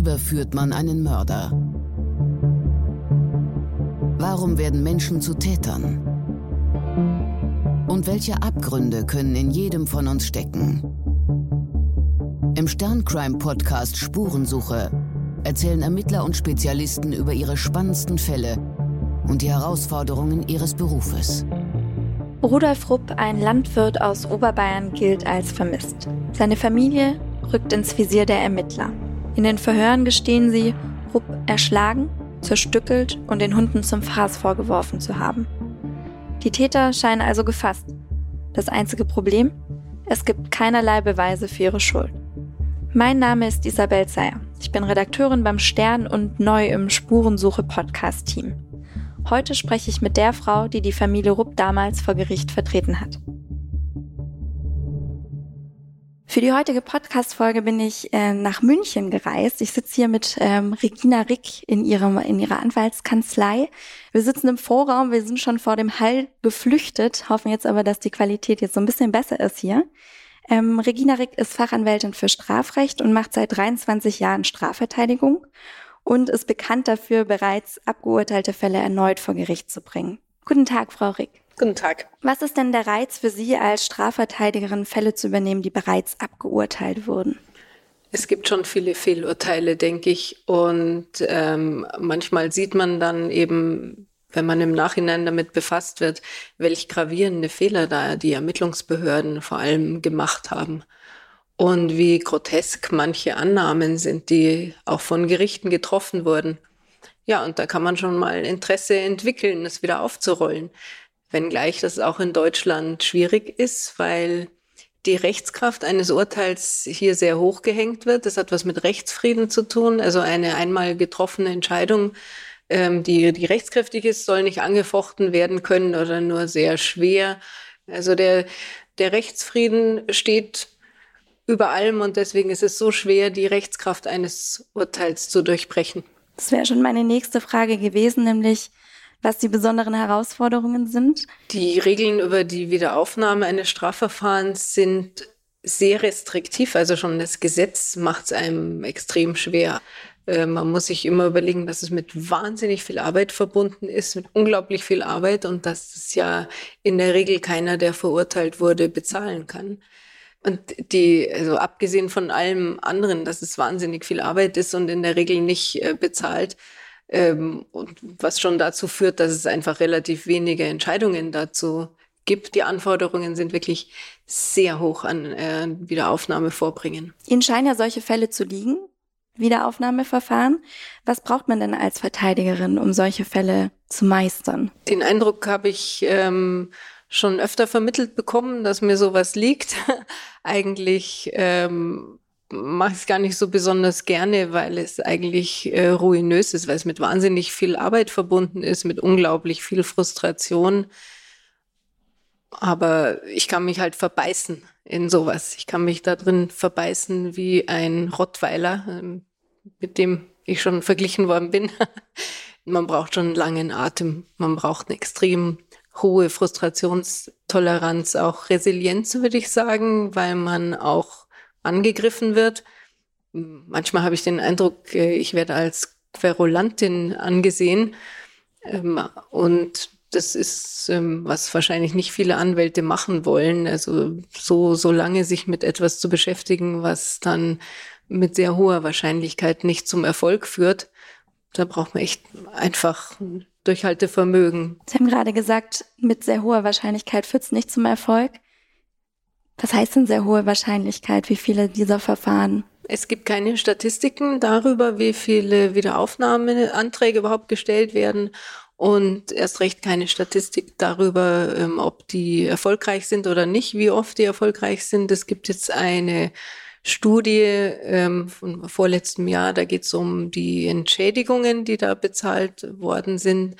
überführt man einen Mörder? Warum werden Menschen zu Tätern? Und welche Abgründe können in jedem von uns stecken? Im Sterncrime-Podcast Spurensuche erzählen Ermittler und Spezialisten über ihre spannendsten Fälle und die Herausforderungen ihres Berufes. Rudolf Rupp, ein Landwirt aus Oberbayern, gilt als vermisst. Seine Familie rückt ins Visier der Ermittler. In den Verhören gestehen sie, Rupp erschlagen, zerstückelt und den Hunden zum Fraß vorgeworfen zu haben. Die Täter scheinen also gefasst. Das einzige Problem? Es gibt keinerlei Beweise für ihre Schuld. Mein Name ist Isabel Zeyer. Ich bin Redakteurin beim Stern und neu im Spurensuche-Podcast-Team. Heute spreche ich mit der Frau, die die Familie Rupp damals vor Gericht vertreten hat. Für die heutige Podcast-Folge bin ich äh, nach München gereist. Ich sitze hier mit ähm, Regina Rick in, ihrem, in ihrer Anwaltskanzlei. Wir sitzen im Vorraum, wir sind schon vor dem Hall geflüchtet, hoffen jetzt aber, dass die Qualität jetzt so ein bisschen besser ist hier. Ähm, Regina Rick ist Fachanwältin für Strafrecht und macht seit 23 Jahren Strafverteidigung und ist bekannt dafür, bereits abgeurteilte Fälle erneut vor Gericht zu bringen. Guten Tag, Frau Rick. Guten Tag. Was ist denn der Reiz für Sie als Strafverteidigerin, Fälle zu übernehmen, die bereits abgeurteilt wurden? Es gibt schon viele Fehlurteile, denke ich. Und ähm, manchmal sieht man dann eben, wenn man im Nachhinein damit befasst wird, welch gravierende Fehler da die Ermittlungsbehörden vor allem gemacht haben und wie grotesk manche Annahmen sind, die auch von Gerichten getroffen wurden. Ja, und da kann man schon mal Interesse entwickeln, das wieder aufzurollen. Wenngleich das auch in Deutschland schwierig ist, weil die Rechtskraft eines Urteils hier sehr hoch gehängt wird. Das hat was mit Rechtsfrieden zu tun. Also eine einmal getroffene Entscheidung, ähm, die, die rechtskräftig ist, soll nicht angefochten werden können oder nur sehr schwer. Also der, der Rechtsfrieden steht über allem und deswegen ist es so schwer, die Rechtskraft eines Urteils zu durchbrechen. Das wäre schon meine nächste Frage gewesen, nämlich was die besonderen Herausforderungen sind. Die Regeln über die Wiederaufnahme eines Strafverfahrens sind sehr restriktiv. Also schon das Gesetz macht es einem extrem schwer. Äh, man muss sich immer überlegen, dass es mit wahnsinnig viel Arbeit verbunden ist, mit unglaublich viel Arbeit und dass es ja in der Regel keiner, der verurteilt wurde, bezahlen kann. Und die, also abgesehen von allem anderen, dass es wahnsinnig viel Arbeit ist und in der Regel nicht äh, bezahlt, ähm, und was schon dazu führt, dass es einfach relativ wenige Entscheidungen dazu gibt. Die Anforderungen sind wirklich sehr hoch an äh, Wiederaufnahme vorbringen. Ihnen scheinen ja solche Fälle zu liegen, Wiederaufnahmeverfahren. Was braucht man denn als Verteidigerin, um solche Fälle zu meistern? Den Eindruck habe ich ähm, schon öfter vermittelt bekommen, dass mir sowas liegt. Eigentlich ähm, mache es gar nicht so besonders gerne, weil es eigentlich äh, ruinös ist, weil es mit wahnsinnig viel Arbeit verbunden ist, mit unglaublich viel Frustration. Aber ich kann mich halt verbeißen in sowas. Ich kann mich da drin verbeißen wie ein Rottweiler, ähm, mit dem ich schon verglichen worden bin. man braucht schon einen langen Atem, man braucht eine extrem hohe Frustrationstoleranz, auch Resilienz, würde ich sagen, weil man auch angegriffen wird. Manchmal habe ich den Eindruck, äh, ich werde als Querulantin angesehen. Ähm, und das ist, ähm, was wahrscheinlich nicht viele Anwälte machen wollen. Also so, so lange sich mit etwas zu beschäftigen, was dann mit sehr hoher Wahrscheinlichkeit nicht zum Erfolg führt. Da braucht man echt einfach Durchhaltevermögen. Sie haben gerade gesagt, mit sehr hoher Wahrscheinlichkeit führt es nicht zum Erfolg. Was heißt denn sehr hohe Wahrscheinlichkeit? Wie viele dieser Verfahren? Es gibt keine Statistiken darüber, wie viele Wiederaufnahmeanträge überhaupt gestellt werden und erst recht keine Statistik darüber, ähm, ob die erfolgreich sind oder nicht, wie oft die erfolgreich sind. Es gibt jetzt eine Studie ähm, von vorletztem Jahr, da geht es um die Entschädigungen, die da bezahlt worden sind.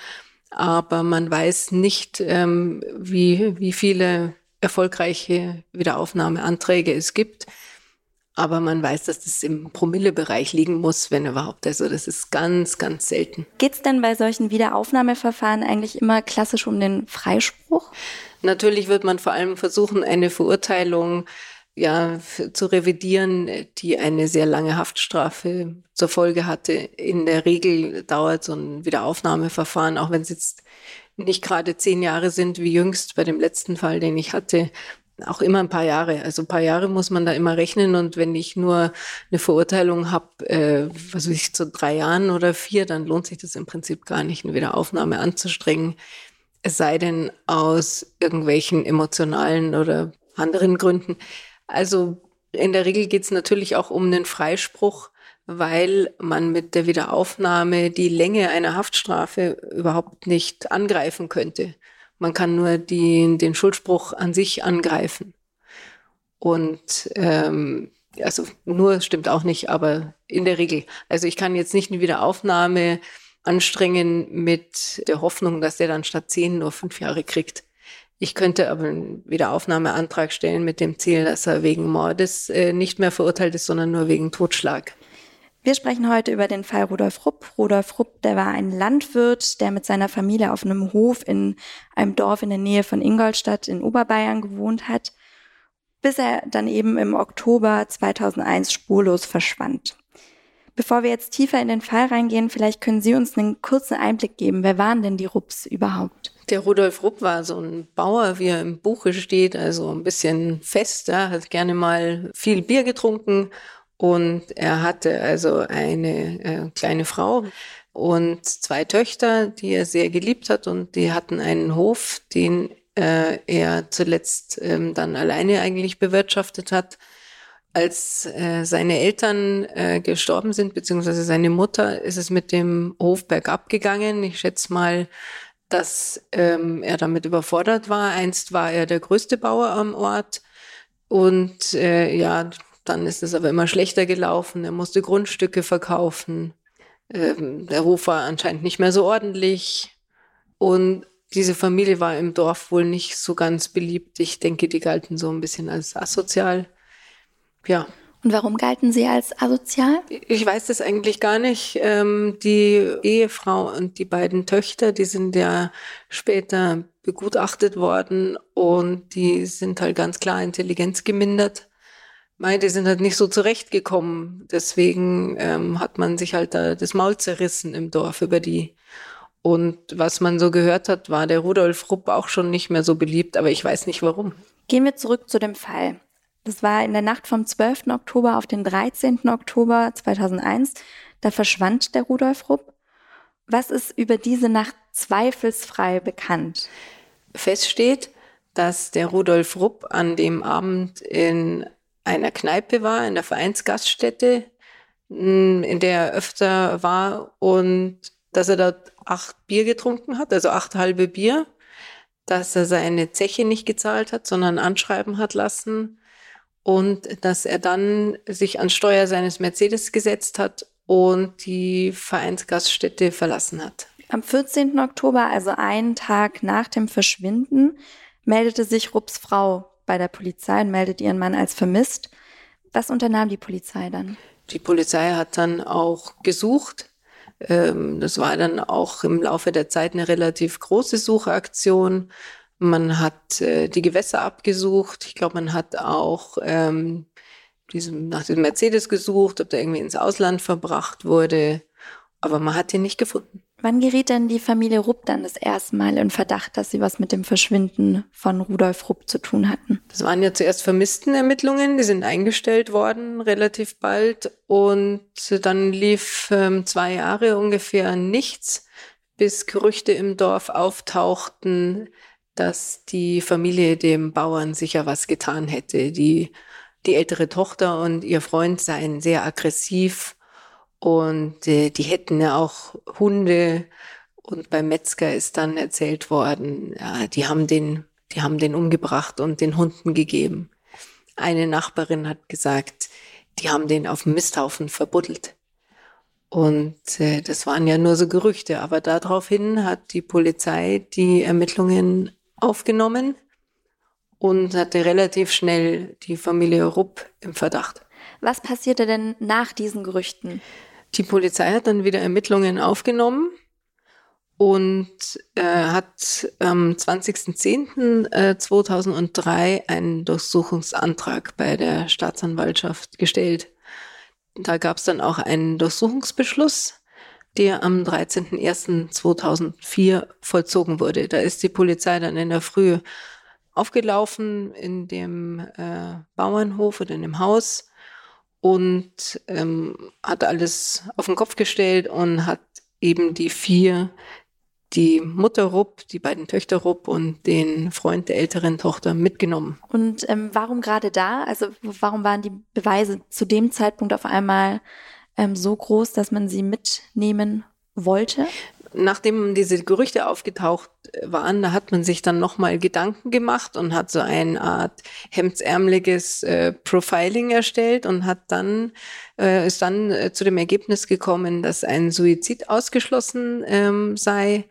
Aber man weiß nicht, ähm, wie, wie viele erfolgreiche Wiederaufnahmeanträge es gibt. Aber man weiß, dass das im Promillebereich liegen muss, wenn überhaupt. Also das ist ganz, ganz selten. Geht es denn bei solchen Wiederaufnahmeverfahren eigentlich immer klassisch um den Freispruch? Natürlich wird man vor allem versuchen, eine Verurteilung ja, zu revidieren, die eine sehr lange Haftstrafe zur Folge hatte. In der Regel dauert so ein Wiederaufnahmeverfahren, auch wenn es jetzt nicht gerade zehn Jahre sind, wie jüngst bei dem letzten Fall, den ich hatte, auch immer ein paar Jahre. Also ein paar Jahre muss man da immer rechnen. Und wenn ich nur eine Verurteilung habe, äh, was weiß ich, zu drei Jahren oder vier, dann lohnt sich das im Prinzip gar nicht, eine Wiederaufnahme anzustrengen. Es sei denn aus irgendwelchen emotionalen oder anderen Gründen. Also in der Regel geht es natürlich auch um einen Freispruch, weil man mit der Wiederaufnahme die Länge einer Haftstrafe überhaupt nicht angreifen könnte. Man kann nur die, den Schuldspruch an sich angreifen. Und ähm, also nur stimmt auch nicht, aber in der Regel. Also ich kann jetzt nicht eine Wiederaufnahme anstrengen mit der Hoffnung, dass der dann statt zehn nur fünf Jahre kriegt. Ich könnte aber einen Wiederaufnahmeantrag stellen mit dem Ziel, dass er wegen Mordes äh, nicht mehr verurteilt ist, sondern nur wegen Totschlag. Wir sprechen heute über den Fall Rudolf Rupp. Rudolf Rupp, der war ein Landwirt, der mit seiner Familie auf einem Hof in einem Dorf in der Nähe von Ingolstadt in Oberbayern gewohnt hat, bis er dann eben im Oktober 2001 spurlos verschwand. Bevor wir jetzt tiefer in den Fall reingehen, vielleicht können Sie uns einen kurzen Einblick geben. Wer waren denn die Rupps überhaupt? Der Rudolf Rupp war so ein Bauer, wie er im Buche steht, also ein bisschen fester, hat gerne mal viel Bier getrunken und er hatte also eine äh, kleine Frau und zwei Töchter, die er sehr geliebt hat. Und die hatten einen Hof, den äh, er zuletzt ähm, dann alleine eigentlich bewirtschaftet hat. Als äh, seine Eltern äh, gestorben sind, beziehungsweise seine Mutter, ist es mit dem Hof bergab gegangen. Ich schätze mal, dass ähm, er damit überfordert war. Einst war er der größte Bauer am Ort. Und äh, ja, dann ist es aber immer schlechter gelaufen. Er musste Grundstücke verkaufen. Ähm, der Hof war anscheinend nicht mehr so ordentlich. Und diese Familie war im Dorf wohl nicht so ganz beliebt. Ich denke, die galten so ein bisschen als asozial. Ja. Und warum galten sie als asozial? Ich weiß das eigentlich gar nicht. Ähm, die Ehefrau und die beiden Töchter, die sind ja später begutachtet worden und die sind halt ganz klar intelligenzgemindert Mei, die sind halt nicht so zurechtgekommen. Deswegen ähm, hat man sich halt da das Maul zerrissen im Dorf über die. Und was man so gehört hat, war der Rudolf Rupp auch schon nicht mehr so beliebt, aber ich weiß nicht warum. Gehen wir zurück zu dem Fall. Das war in der Nacht vom 12. Oktober auf den 13. Oktober 2001. Da verschwand der Rudolf Rupp. Was ist über diese Nacht zweifelsfrei bekannt? Fest steht, dass der Rudolf Rupp an dem Abend in einer Kneipe war, in der Vereinsgaststätte, mm, in der er öfter war und dass er dort acht Bier getrunken hat, also acht halbe Bier, dass er seine Zeche nicht gezahlt hat, sondern anschreiben hat lassen und dass er dann sich an Steuer seines Mercedes gesetzt hat und die Vereinsgaststätte verlassen hat. Am 14. Oktober, also einen Tag nach dem Verschwinden, meldete sich Rupps Frau bei der Polizei und meldet ihren Mann als vermisst. Was unternahm die Polizei dann? Die Polizei hat dann auch gesucht. Ähm, das war dann auch im Laufe der Zeit eine relativ große Suchaktion. Man hat äh, die Gewässer abgesucht. Ich glaube, man hat auch ähm, diesem, nach dem Mercedes gesucht, ob der irgendwie ins Ausland verbracht wurde. Aber man hat ihn nicht gefunden. Wann geriet denn die Familie Rupp dann das erste Mal in Verdacht, dass sie was mit dem Verschwinden von Rudolf Rupp zu tun hatten? Das waren ja zuerst Vermisstenermittlungen, die sind eingestellt worden relativ bald und dann lief ähm, zwei Jahre ungefähr nichts, bis Gerüchte im Dorf auftauchten, dass die Familie dem Bauern sicher was getan hätte. Die, die ältere Tochter und ihr Freund seien sehr aggressiv und äh, die hätten ja auch Hunde. Und beim Metzger ist dann erzählt worden, ja, die haben den, die haben den umgebracht und den Hunden gegeben. Eine Nachbarin hat gesagt, die haben den auf dem Misthaufen verbuddelt. Und äh, das waren ja nur so Gerüchte. Aber daraufhin hat die Polizei die Ermittlungen aufgenommen und hatte relativ schnell die Familie Rupp im Verdacht. Was passierte denn nach diesen Gerüchten? Die Polizei hat dann wieder Ermittlungen aufgenommen und äh, hat am 20.10.2003 einen Durchsuchungsantrag bei der Staatsanwaltschaft gestellt. Da gab es dann auch einen Durchsuchungsbeschluss, der am 13.01.2004 vollzogen wurde. Da ist die Polizei dann in der Früh aufgelaufen in dem äh, Bauernhof oder in dem Haus und ähm, hat alles auf den Kopf gestellt und hat eben die vier die Mutter Rupp, die beiden Töchter Rupp und den Freund der älteren Tochter mitgenommen. Und ähm, warum gerade da? Also warum waren die Beweise zu dem Zeitpunkt auf einmal ähm, so groß, dass man sie mitnehmen wollte? nachdem diese Gerüchte aufgetaucht waren, da hat man sich dann nochmal Gedanken gemacht und hat so eine Art hemdsärmeliges äh, Profiling erstellt und hat dann, äh, ist dann äh, zu dem Ergebnis gekommen, dass ein Suizid ausgeschlossen ähm, sei.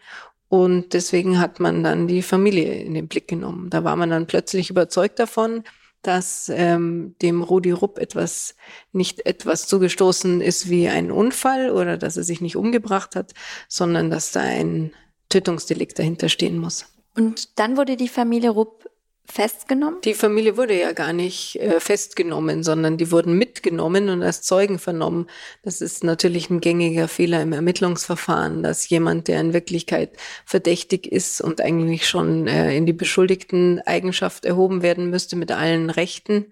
Und deswegen hat man dann die Familie in den Blick genommen. Da war man dann plötzlich überzeugt davon, dass ähm, dem Rudi Rupp etwas nicht etwas zugestoßen ist wie ein Unfall oder dass er sich nicht umgebracht hat, sondern dass da ein Tötungsdelikt dahinter stehen muss. Und dann wurde die Familie Rupp festgenommen? Die Familie wurde ja gar nicht äh, festgenommen, sondern die wurden mitgenommen und als Zeugen vernommen. Das ist natürlich ein gängiger Fehler im Ermittlungsverfahren, dass jemand, der in Wirklichkeit verdächtig ist und eigentlich schon äh, in die beschuldigten Eigenschaft erhoben werden müsste mit allen Rechten,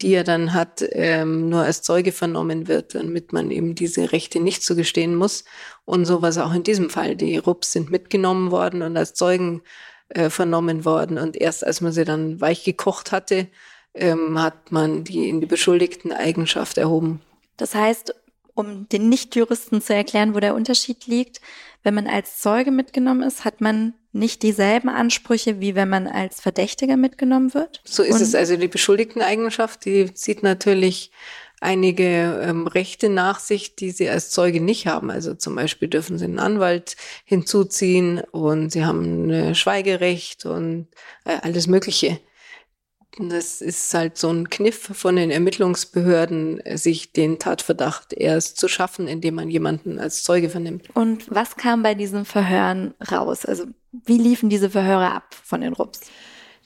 die er dann hat, ähm, nur als Zeuge vernommen wird, damit man eben diese Rechte nicht zugestehen muss. Und so war es auch in diesem Fall. Die Rupps sind mitgenommen worden und als Zeugen äh, vernommen worden. Und erst als man sie dann weich gekocht hatte, ähm, hat man die in die beschuldigten Eigenschaft erhoben. Das heißt, um den Nichtjuristen zu erklären, wo der Unterschied liegt, wenn man als Zeuge mitgenommen ist, hat man nicht dieselben Ansprüche, wie wenn man als Verdächtiger mitgenommen wird? So ist Und es. Also die beschuldigten Eigenschaft, die zieht natürlich einige ähm, Rechte nach sich, die sie als Zeuge nicht haben. Also zum Beispiel dürfen sie einen Anwalt hinzuziehen und sie haben ein Schweigerecht und äh, alles Mögliche. Das ist halt so ein Kniff von den Ermittlungsbehörden, sich den Tatverdacht erst zu schaffen, indem man jemanden als Zeuge vernimmt. Und was kam bei diesen Verhören raus? Also wie liefen diese Verhöre ab von den Rupps?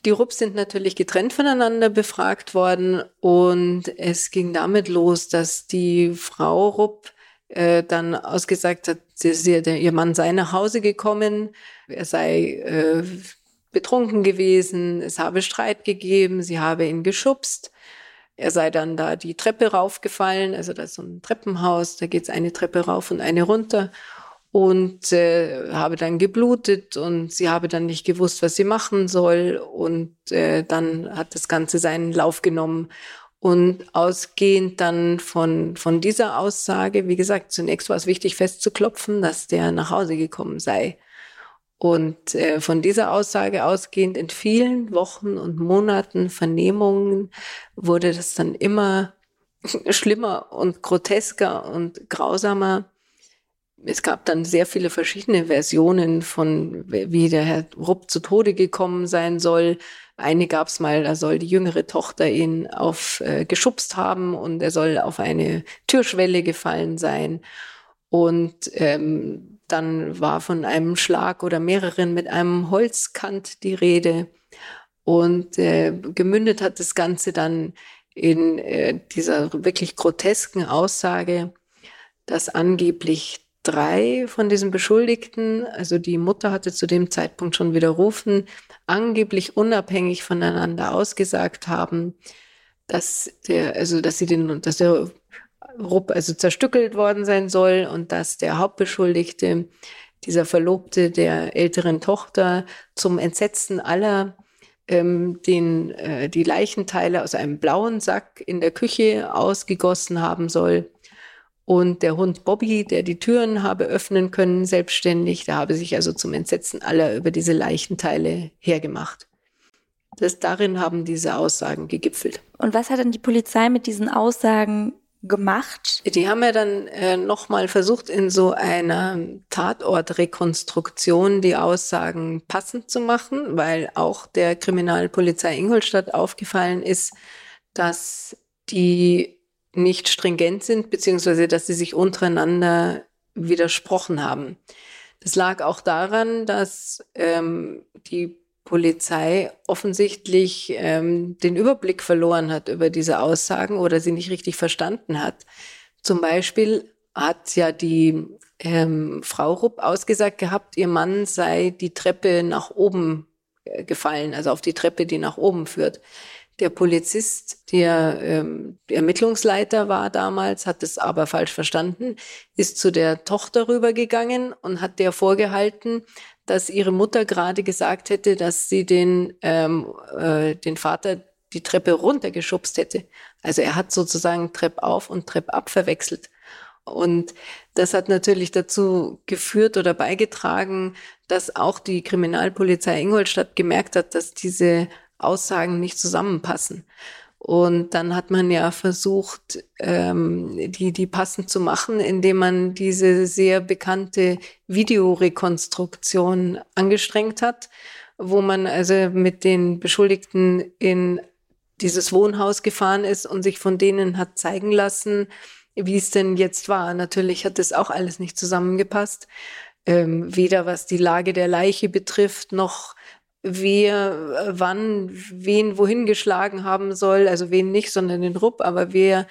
Die Rupps sind natürlich getrennt voneinander befragt worden und es ging damit los, dass die Frau Rupp äh, dann ausgesagt hat, sie, sie, ihr Mann sei nach Hause gekommen, er sei äh, betrunken gewesen, es habe Streit gegeben, sie habe ihn geschubst. Er sei dann da die Treppe raufgefallen, also da ist so ein Treppenhaus, da geht's eine Treppe rauf und eine runter und äh, habe dann geblutet und sie habe dann nicht gewusst, was sie machen soll. Und äh, dann hat das Ganze seinen Lauf genommen. Und ausgehend dann von, von dieser Aussage, wie gesagt, zunächst war es wichtig festzuklopfen, dass der nach Hause gekommen sei. Und äh, von dieser Aussage ausgehend in vielen Wochen und Monaten Vernehmungen wurde das dann immer schlimmer und grotesker und grausamer es gab dann sehr viele verschiedene Versionen von, wie der Herr Rupp zu Tode gekommen sein soll. Eine gab es mal, da soll die jüngere Tochter ihn auf äh, geschubst haben und er soll auf eine Türschwelle gefallen sein. Und ähm, dann war von einem Schlag oder mehreren mit einem Holzkant die Rede. Und äh, gemündet hat das Ganze dann in äh, dieser wirklich grotesken Aussage, dass angeblich drei von diesen Beschuldigten, also die Mutter hatte zu dem Zeitpunkt schon widerrufen, angeblich unabhängig voneinander ausgesagt haben, dass der, also dass sie den, dass der Rupp also zerstückelt worden sein soll und dass der Hauptbeschuldigte, dieser Verlobte der älteren Tochter, zum Entsetzen aller ähm, den, äh, die Leichenteile aus einem blauen Sack in der Küche ausgegossen haben soll und der Hund Bobby, der die Türen habe öffnen können, selbstständig, der habe sich also zum Entsetzen aller über diese Leichenteile hergemacht. Das, darin haben diese Aussagen gegipfelt. Und was hat dann die Polizei mit diesen Aussagen gemacht? Die haben ja dann äh, nochmal versucht, in so einer Tatortrekonstruktion die Aussagen passend zu machen, weil auch der Kriminalpolizei Ingolstadt aufgefallen ist, dass die nicht stringent sind, beziehungsweise dass sie sich untereinander widersprochen haben. Das lag auch daran, dass ähm, die Polizei offensichtlich ähm, den Überblick verloren hat über diese Aussagen oder sie nicht richtig verstanden hat. Zum Beispiel hat ja die ähm, Frau Rupp ausgesagt gehabt, ihr Mann sei die Treppe nach oben äh, gefallen, also auf die Treppe, die nach oben führt. Der Polizist, der ähm, Ermittlungsleiter war damals, hat es aber falsch verstanden, ist zu der Tochter rübergegangen und hat der vorgehalten, dass ihre Mutter gerade gesagt hätte, dass sie den, ähm, äh, den Vater die Treppe runtergeschubst hätte. Also er hat sozusagen Trepp auf und Trepp ab verwechselt. Und das hat natürlich dazu geführt oder beigetragen, dass auch die Kriminalpolizei Ingolstadt gemerkt hat, dass diese Aussagen nicht zusammenpassen. Und dann hat man ja versucht, ähm, die, die passend zu machen, indem man diese sehr bekannte Videorekonstruktion angestrengt hat, wo man also mit den Beschuldigten in dieses Wohnhaus gefahren ist und sich von denen hat zeigen lassen, wie es denn jetzt war. Natürlich hat das auch alles nicht zusammengepasst. Ähm, weder was die Lage der Leiche betrifft, noch wer äh, wann wen wohin geschlagen haben soll, also wen nicht, sondern den Rupp, aber wer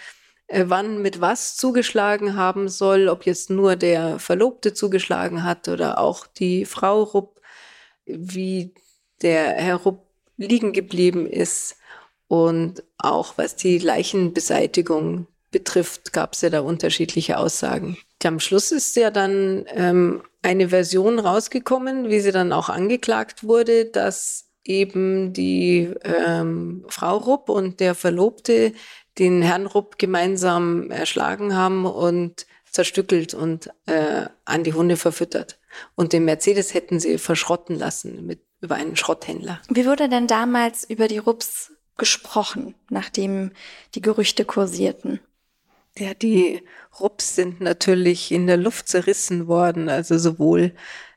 äh, wann mit was zugeschlagen haben soll, ob jetzt nur der Verlobte zugeschlagen hat oder auch die Frau Rupp, wie der Herr Rupp liegen geblieben ist und auch was die Leichenbeseitigung betrifft, gab es ja da unterschiedliche Aussagen. Am Schluss ist ja dann ähm, eine Version rausgekommen, wie sie dann auch angeklagt wurde, dass eben die ähm, Frau Rupp und der Verlobte den Herrn Rupp gemeinsam erschlagen haben und zerstückelt und äh, an die Hunde verfüttert. Und den Mercedes hätten sie verschrotten lassen mit über einen Schrotthändler. Wie wurde denn damals über die Rupps gesprochen, nachdem die Gerüchte kursierten? Ja, die Rups sind natürlich in der Luft zerrissen worden, also sowohl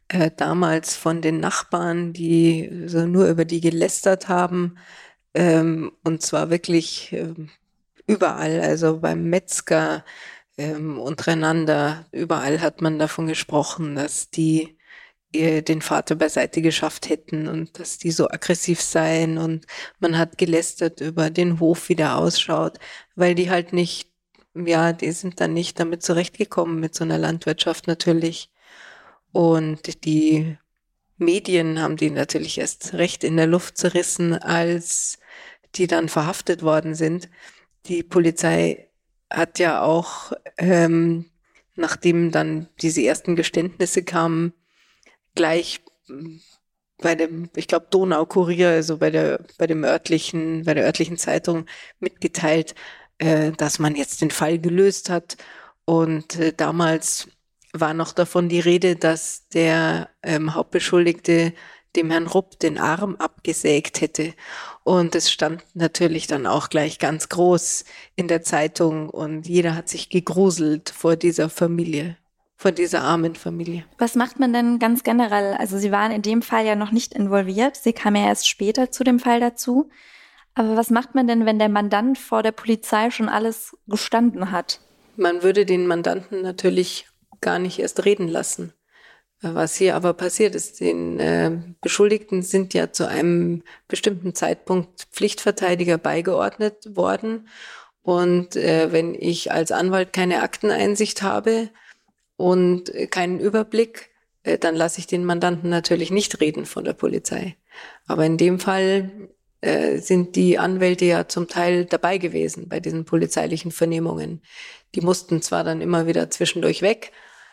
äh, damals von den Nachbarn, die so nur über die gelästert haben, ähm, und zwar wirklich äh, überall, also beim Metzger ähm, untereinander, überall hat man davon gesprochen, dass die äh, den Vater beiseite geschafft hätten und dass die so aggressiv seien. Und man hat gelästert über den Hof, wie der ausschaut, weil die halt nicht ja, die sind dann nicht damit zurechtgekommen mit so einer Landwirtschaft natürlich. Und die Medien haben die natürlich erst recht in der Luft zerrissen, als die dann verhaftet worden sind. Die Polizei hat ja auch, ähm, nachdem dann diese ersten Geständnisse kamen, gleich bei dem, ich glaube, Donaukurier, also bei der, bei dem örtlichen, bei der örtlichen Zeitung mitgeteilt, äh, dass man jetzt den Fall gelöst hat. Und äh, damals war noch davon die Rede, dass der ähm, Hauptbeschuldigte dem Herrn Rupp den Arm abgesägt hätte. Und es stand natürlich dann auch gleich ganz groß in der Zeitung und jeder hat sich gegruselt vor dieser Familie, vor dieser armen Familie. Was macht man denn ganz generell? Also Sie waren in dem Fall ja noch nicht involviert. Sie kam ja erst später zu dem Fall dazu. Aber was macht man denn, wenn der Mandant vor der Polizei schon alles gestanden hat? Man würde den Mandanten natürlich gar nicht erst reden lassen. Was hier aber passiert ist, den äh, Beschuldigten sind ja zu einem bestimmten Zeitpunkt Pflichtverteidiger beigeordnet worden. Und äh, wenn ich als Anwalt keine Akteneinsicht habe und keinen Überblick, äh, dann lasse ich den Mandanten natürlich nicht reden von der Polizei. Aber in dem Fall äh, sind die Anwälte ja zum Teil dabei gewesen bei diesen polizeilichen Vernehmungen. Die mussten zwar dann immer wieder zwischendurch weg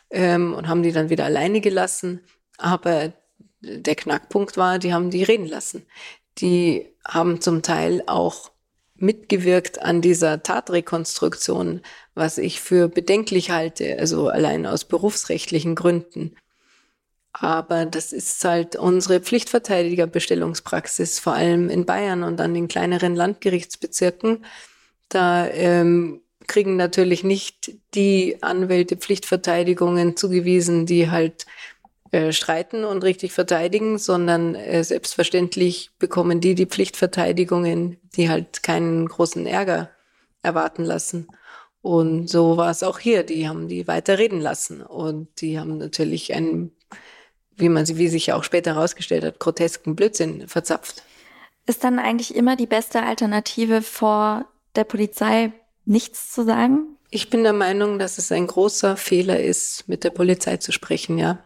ähm, und haben die dann wieder alleine gelassen, aber der Knackpunkt war, die haben die reden lassen. Die haben zum Teil auch mitgewirkt an dieser Tatrekonstruktion, was ich für bedenklich halte, also allein aus berufsrechtlichen Gründen. Aber das ist halt unsere Pflichtverteidigerbestellungspraxis, vor allem in Bayern und an den kleineren Landgerichtsbezirken. Da ähm, kriegen natürlich nicht die Anwälte Pflichtverteidigungen zugewiesen, die halt äh, streiten und richtig verteidigen, sondern äh, selbstverständlich bekommen die die Pflichtverteidigungen, die halt keinen großen Ärger erwarten lassen. Und so war es auch hier. Die haben die weiter reden lassen und die haben natürlich ein wie man sie, wie sich ja auch später herausgestellt hat, grotesken Blödsinn verzapft. Ist dann eigentlich immer die beste Alternative vor der Polizei nichts zu sagen? Ich bin der Meinung, dass es ein großer Fehler ist, mit der Polizei zu sprechen, ja.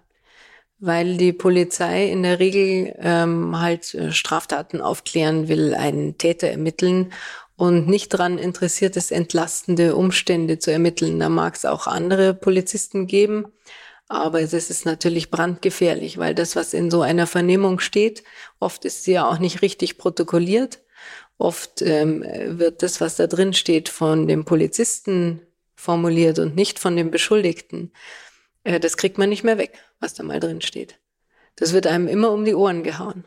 Weil die Polizei in der Regel ähm, halt äh, Straftaten aufklären will, einen Täter ermitteln und nicht daran interessiert ist, entlastende Umstände zu ermitteln. Da mag es auch andere Polizisten geben, aber es ist natürlich brandgefährlich, weil das, was in so einer Vernehmung steht, oft ist sie ja auch nicht richtig protokolliert. Oft ähm, wird das, was da drin steht, von dem Polizisten formuliert und nicht von dem Beschuldigten. Äh, das kriegt man nicht mehr weg, was da mal drin steht. Das wird einem immer um die Ohren gehauen.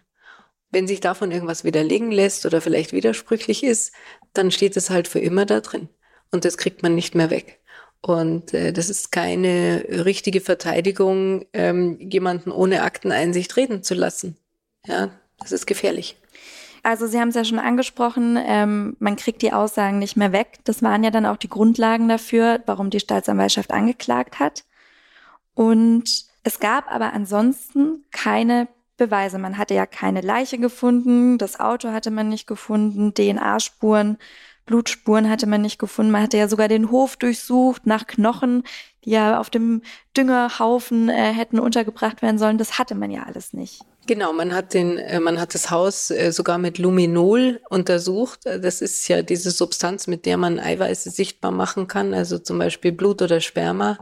Wenn sich davon irgendwas widerlegen lässt oder vielleicht widersprüchlich ist, dann steht es halt für immer da drin. Und das kriegt man nicht mehr weg. Und äh, das ist keine richtige Verteidigung, ähm, jemanden ohne Akteneinsicht reden zu lassen. Ja, das ist gefährlich. Also Sie haben es ja schon angesprochen, ähm, man kriegt die Aussagen nicht mehr weg. Das waren ja dann auch die Grundlagen dafür, warum die Staatsanwaltschaft angeklagt hat. Und es gab aber ansonsten keine Beweise. Man hatte ja keine Leiche gefunden, das Auto hatte man nicht gefunden, DNA-Spuren Blutspuren hatte man nicht gefunden. Man hatte ja sogar den Hof durchsucht nach Knochen, die ja auf dem Düngerhaufen äh, hätten untergebracht werden sollen. Das hatte man ja alles nicht. Genau, man hat den, äh, man hat das Haus äh, sogar mit Luminol untersucht. Das ist ja diese Substanz, mit der man Eiweiße sichtbar machen kann, also zum Beispiel Blut oder Sperma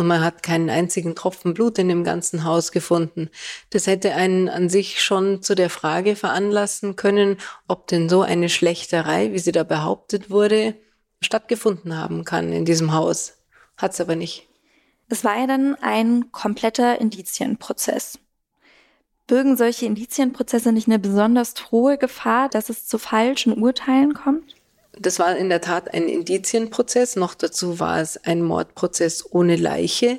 und man hat keinen einzigen Tropfen Blut in dem ganzen Haus gefunden. Das hätte einen an sich schon zu der Frage veranlassen können, ob denn so eine Schlächterei, wie sie da behauptet wurde, stattgefunden haben kann in diesem Haus. Hat es aber nicht. Es war ja dann ein kompletter Indizienprozess. Bürgen solche Indizienprozesse nicht eine besonders hohe Gefahr, dass es zu falschen Urteilen kommt? Das war in der Tat ein Indizienprozess. Noch dazu war es ein Mordprozess ohne Leiche,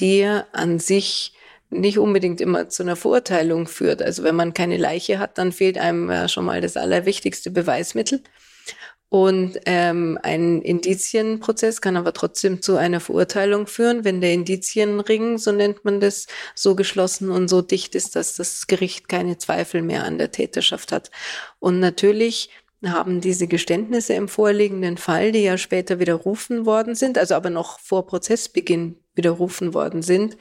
der an sich nicht unbedingt immer zu einer Verurteilung führt. Also wenn man keine Leiche hat, dann fehlt einem ja schon mal das allerwichtigste Beweismittel. Und ähm, ein Indizienprozess kann aber trotzdem zu einer Verurteilung führen, wenn der Indizienring, so nennt man das, so geschlossen und so dicht ist, dass das Gericht keine Zweifel mehr an der Täterschaft hat. Und natürlich haben diese Geständnisse im vorliegenden Fall, die ja später widerrufen worden sind, also aber noch vor Prozessbeginn widerrufen worden sind,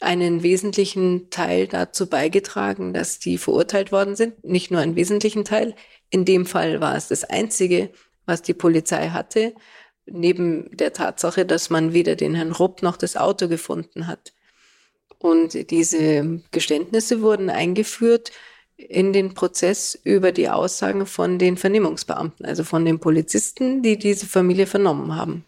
einen wesentlichen Teil dazu beigetragen, dass die verurteilt worden sind. Nicht nur einen wesentlichen Teil. In dem Fall war es das Einzige, was die Polizei hatte, neben der Tatsache, dass man weder den Herrn Rupp noch das Auto gefunden hat. Und diese Geständnisse wurden eingeführt in den Prozess über die Aussagen von den Vernehmungsbeamten, also von den Polizisten, die diese Familie vernommen haben.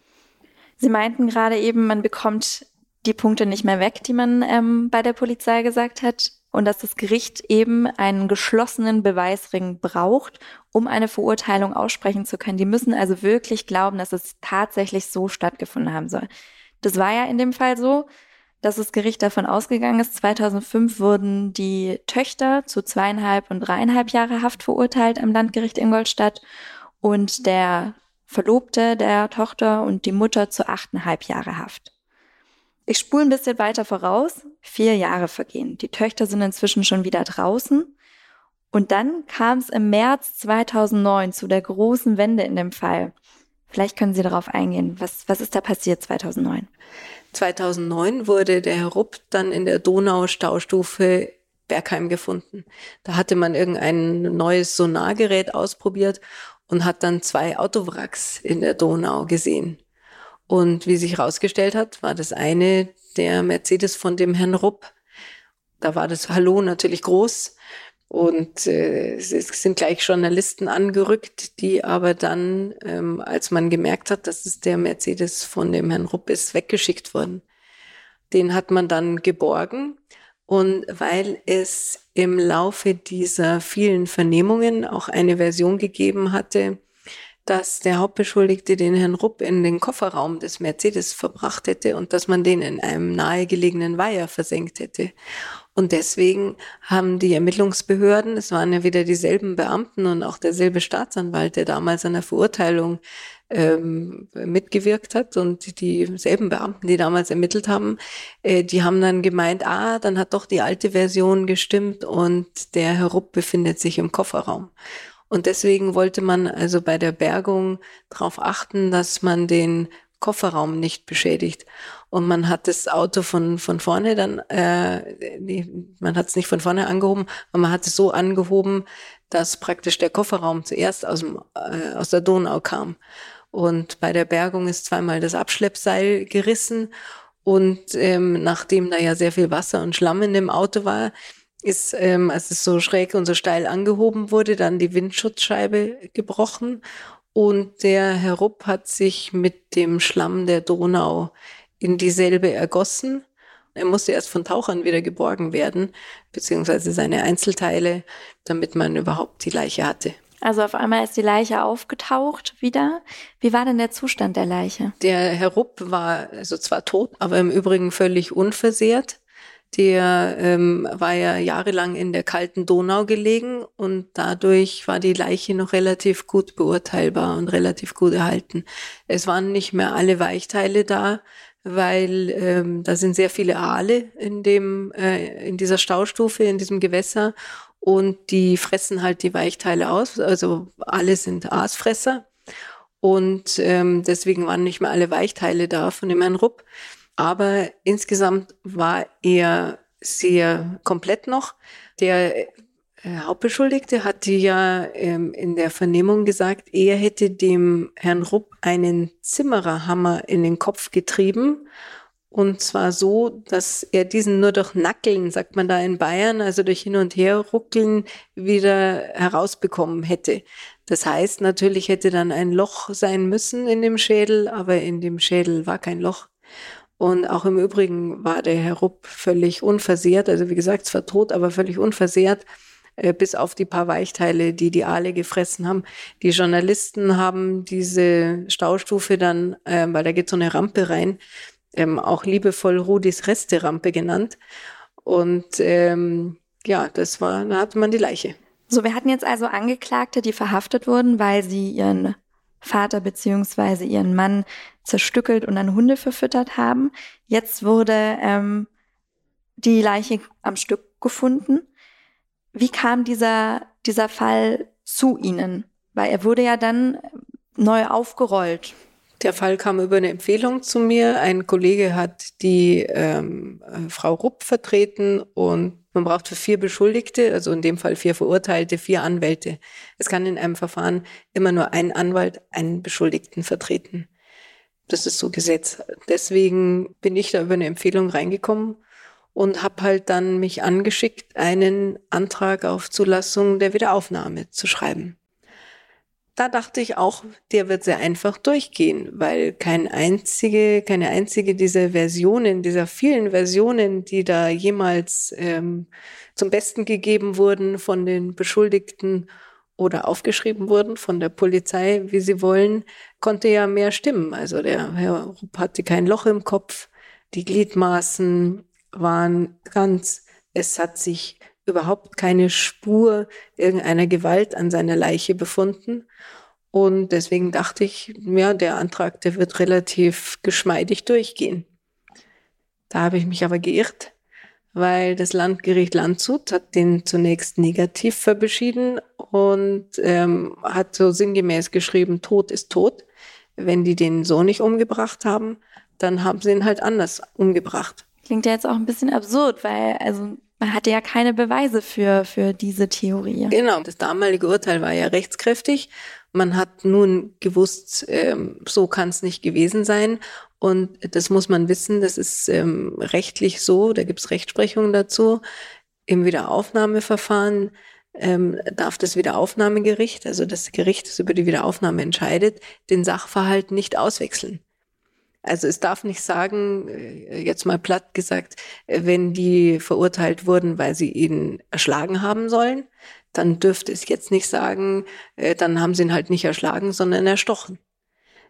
Sie meinten gerade eben, man bekommt die Punkte nicht mehr weg, die man ähm, bei der Polizei gesagt hat, und dass das Gericht eben einen geschlossenen Beweisring braucht, um eine Verurteilung aussprechen zu können. Die müssen also wirklich glauben, dass es tatsächlich so stattgefunden haben soll. Das war ja in dem Fall so dass das Gericht davon ausgegangen ist, 2005 wurden die Töchter zu zweieinhalb und dreieinhalb Jahre Haft verurteilt am Landgericht Ingolstadt und der Verlobte der Tochter und die Mutter zu achteinhalb Jahre Haft. Ich spule ein bisschen weiter voraus. Vier Jahre vergehen. Die Töchter sind inzwischen schon wieder draußen. Und dann kam es im März 2009 zu der großen Wende in dem Fall. Vielleicht können Sie darauf eingehen. Was, was ist da passiert 2009? 2009 wurde der Herr Rupp dann in der Donau-Staustufe Bergheim gefunden. Da hatte man irgendein neues Sonargerät ausprobiert und hat dann zwei Autowracks in der Donau gesehen. Und wie sich herausgestellt hat, war das eine der Mercedes von dem Herrn Rupp. Da war das Hallo natürlich groß. Und äh, es sind gleich Journalisten angerückt, die aber dann, ähm, als man gemerkt hat, dass es der Mercedes von dem Herrn Rupp ist, weggeschickt worden. Den hat man dann geborgen. Und weil es im Laufe dieser vielen Vernehmungen auch eine Version gegeben hatte, dass der Hauptbeschuldigte den Herrn Rupp in den Kofferraum des Mercedes verbracht hätte und dass man den in einem nahegelegenen Weiher versenkt hätte. Und deswegen haben die Ermittlungsbehörden, es waren ja wieder dieselben Beamten und auch derselbe Staatsanwalt, der damals an der Verurteilung ähm, mitgewirkt hat und dieselben Beamten, die damals ermittelt haben, äh, die haben dann gemeint, ah, dann hat doch die alte Version gestimmt und der Herr Rupp befindet sich im Kofferraum. Und deswegen wollte man also bei der Bergung darauf achten, dass man den Kofferraum nicht beschädigt. Und man hat das Auto von, von vorne dann, äh, die, man hat es nicht von vorne angehoben, aber man hat es so angehoben, dass praktisch der Kofferraum zuerst aus, dem, äh, aus der Donau kam. Und bei der Bergung ist zweimal das Abschleppseil gerissen. Und ähm, nachdem da ja sehr viel Wasser und Schlamm in dem Auto war, ist, ähm, als es so schräg und so steil angehoben wurde, dann die Windschutzscheibe gebrochen und der Herr Rupp hat sich mit dem Schlamm der Donau in dieselbe ergossen. Er musste erst von Tauchern wieder geborgen werden, beziehungsweise seine Einzelteile, damit man überhaupt die Leiche hatte. Also auf einmal ist die Leiche aufgetaucht wieder. Wie war denn der Zustand der Leiche? Der Herr Rupp war also zwar tot, aber im Übrigen völlig unversehrt. Der ähm, war ja jahrelang in der kalten Donau gelegen und dadurch war die Leiche noch relativ gut beurteilbar und relativ gut erhalten. Es waren nicht mehr alle Weichteile da, weil ähm, da sind sehr viele Aale in dem äh, in dieser Staustufe in diesem Gewässer und die fressen halt die Weichteile aus. Also alle sind Aasfresser und ähm, deswegen waren nicht mehr alle Weichteile da von dem Herrn Rupp. Aber insgesamt war er sehr komplett noch. Der äh, Hauptbeschuldigte hatte ja ähm, in der Vernehmung gesagt, er hätte dem Herrn Rupp einen Zimmererhammer in den Kopf getrieben. Und zwar so, dass er diesen nur durch Nackeln, sagt man da in Bayern, also durch Hin- und Herruckeln wieder herausbekommen hätte. Das heißt, natürlich hätte dann ein Loch sein müssen in dem Schädel, aber in dem Schädel war kein Loch. Und auch im Übrigen war der Herr Rupp völlig unversehrt. Also wie gesagt, zwar tot, aber völlig unversehrt, äh, bis auf die paar Weichteile, die die Aale gefressen haben. Die Journalisten haben diese Staustufe dann, äh, weil da geht so eine Rampe rein, ähm, auch liebevoll Rudis Resterampe genannt. Und ähm, ja, das war, da hatte man die Leiche. So, wir hatten jetzt also Angeklagte, die verhaftet wurden, weil sie ihren Vater beziehungsweise ihren Mann zerstückelt und an Hunde verfüttert haben. Jetzt wurde ähm, die Leiche am Stück gefunden. Wie kam dieser, dieser Fall zu Ihnen? Weil er wurde ja dann neu aufgerollt. Der Fall kam über eine Empfehlung zu mir. Ein Kollege hat die ähm, äh, Frau Rupp vertreten und man braucht für vier Beschuldigte, also in dem Fall vier Verurteilte, vier Anwälte. Es kann in einem Verfahren immer nur ein Anwalt einen Beschuldigten vertreten. Das ist so Gesetz. Deswegen bin ich da über eine Empfehlung reingekommen und habe halt dann mich angeschickt, einen Antrag auf Zulassung der Wiederaufnahme zu schreiben da dachte ich auch, der wird sehr einfach durchgehen, weil kein einzige, keine einzige dieser Versionen, dieser vielen Versionen, die da jemals ähm, zum Besten gegeben wurden von den Beschuldigten oder aufgeschrieben wurden von der Polizei, wie sie wollen, konnte ja mehr stimmen. Also der Herr Rupp hatte kein Loch im Kopf, die Gliedmaßen waren ganz, es hat sich überhaupt keine Spur irgendeiner Gewalt an seiner Leiche befunden. Und deswegen dachte ich, ja, der Antrag, der wird relativ geschmeidig durchgehen. Da habe ich mich aber geirrt, weil das Landgericht Landshut hat den zunächst negativ verbeschieden und ähm, hat so sinngemäß geschrieben, Tod ist tot. Wenn die den so nicht umgebracht haben, dann haben sie ihn halt anders umgebracht. Klingt ja jetzt auch ein bisschen absurd, weil also man hatte ja keine Beweise für, für diese Theorie. Genau, das damalige Urteil war ja rechtskräftig. Man hat nun gewusst, ähm, so kann es nicht gewesen sein. Und das muss man wissen, das ist ähm, rechtlich so, da gibt es Rechtsprechung dazu. Im Wiederaufnahmeverfahren ähm, darf das Wiederaufnahmegericht, also das Gericht, das über die Wiederaufnahme entscheidet, den Sachverhalt nicht auswechseln. Also es darf nicht sagen, äh, jetzt mal platt gesagt, äh, wenn die verurteilt wurden, weil sie ihn erschlagen haben sollen, dann dürfte es jetzt nicht sagen, äh, dann haben sie ihn halt nicht erschlagen, sondern erstochen.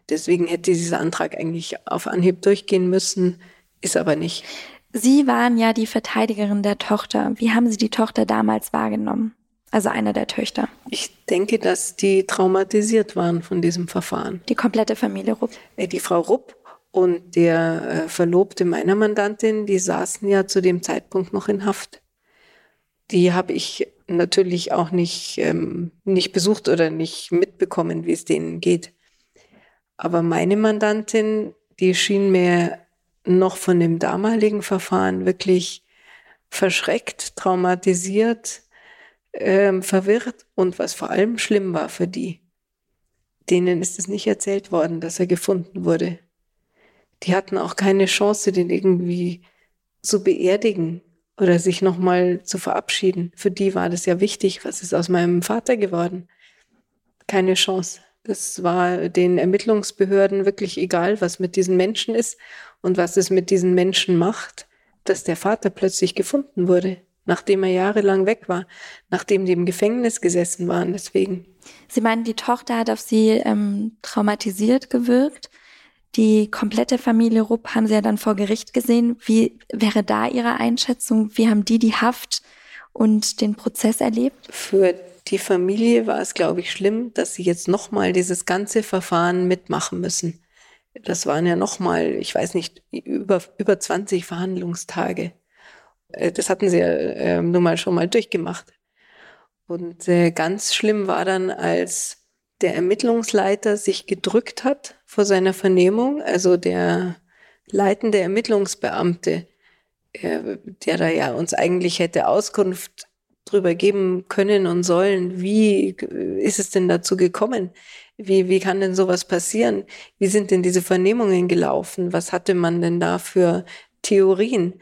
Deswegen hätte dieser Antrag eigentlich auf Anhieb durchgehen müssen, ist aber nicht. Sie waren ja die Verteidigerin der Tochter. Wie haben Sie die Tochter damals wahrgenommen? Also eine der Töchter. Ich denke, dass die traumatisiert waren von diesem Verfahren. Die komplette Familie Rupp. Die Frau Rupp und der äh, Verlobte meiner Mandantin, die saßen ja zu dem Zeitpunkt noch in Haft. Die habe ich natürlich auch nicht, ähm, nicht besucht oder nicht mitbekommen, wie es denen geht. Aber meine Mandantin, die schien mir noch von dem damaligen Verfahren wirklich verschreckt, traumatisiert, ähm, verwirrt und was vor allem schlimm war für die, denen ist es nicht erzählt worden, dass er gefunden wurde. Die hatten auch keine Chance, den irgendwie zu beerdigen oder sich nochmal zu verabschieden. Für die war das ja wichtig. Was ist aus meinem Vater geworden? Keine Chance. Das war den Ermittlungsbehörden wirklich egal, was mit diesen Menschen ist und was es mit diesen Menschen macht, dass der Vater plötzlich gefunden wurde nachdem er jahrelang weg war, nachdem die im Gefängnis gesessen waren. Deswegen. Sie meinen, die Tochter hat auf Sie ähm, traumatisiert gewirkt. Die komplette Familie Rupp haben Sie ja dann vor Gericht gesehen. Wie wäre da Ihre Einschätzung? Wie haben die die Haft und den Prozess erlebt? Für die Familie war es, glaube ich, schlimm, dass sie jetzt nochmal dieses ganze Verfahren mitmachen müssen. Das waren ja nochmal, ich weiß nicht, über, über 20 Verhandlungstage. Äh, das hatten sie ja äh, nun mal schon mal durchgemacht. Und äh, ganz schlimm war dann, als der Ermittlungsleiter sich gedrückt hat vor seiner Vernehmung, also der leitende Ermittlungsbeamte, äh, der da ja uns eigentlich hätte Auskunft drüber geben können und sollen, wie ist es denn dazu gekommen? Wie, wie kann denn sowas passieren? Wie sind denn diese Vernehmungen gelaufen? Was hatte man denn da für Theorien?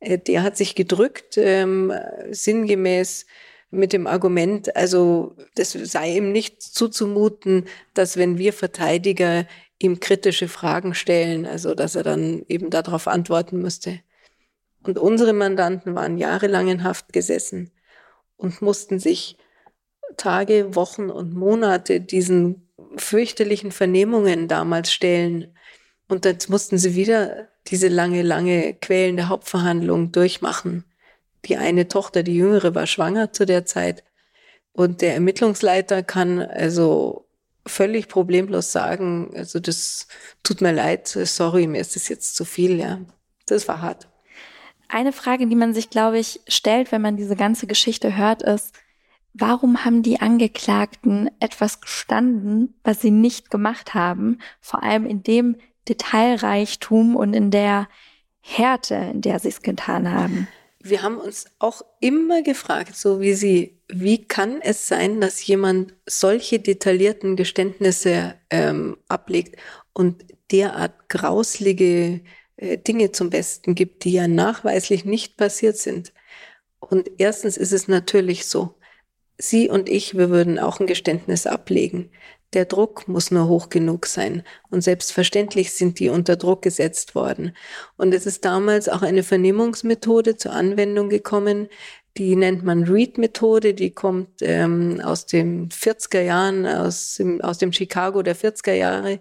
Äh, der hat sich gedrückt, ähm, sinngemäß mit dem Argument, also das sei ihm nicht zuzumuten, dass wenn wir Verteidiger ihm kritische Fragen stellen, also dass er dann eben darauf antworten müsste. Und unsere Mandanten waren jahrelang in Haft gesessen und mussten sich Tage, Wochen und Monate diesen fürchterlichen Vernehmungen damals stellen. Und jetzt mussten sie wieder diese lange, lange quälende Hauptverhandlung durchmachen. Die eine Tochter, die jüngere, war schwanger zu der Zeit. Und der Ermittlungsleiter kann also völlig problemlos sagen, also das tut mir leid, sorry, mir ist das jetzt zu viel, ja. Das war hart. Eine Frage, die man sich, glaube ich, stellt, wenn man diese ganze Geschichte hört, ist, warum haben die Angeklagten etwas gestanden, was sie nicht gemacht haben? Vor allem in dem Detailreichtum und in der Härte, in der sie es getan haben. Wir haben uns auch immer gefragt, so wie Sie, wie kann es sein, dass jemand solche detaillierten Geständnisse ähm, ablegt und derart grauslige äh, Dinge zum Besten gibt, die ja nachweislich nicht passiert sind. Und erstens ist es natürlich so, Sie und ich, wir würden auch ein Geständnis ablegen. Der Druck muss nur hoch genug sein. Und selbstverständlich sind die unter Druck gesetzt worden. Und es ist damals auch eine Vernehmungsmethode zur Anwendung gekommen. Die nennt man Read-Methode. Die kommt ähm, aus den 40er Jahren, aus dem, aus dem Chicago der 40er Jahre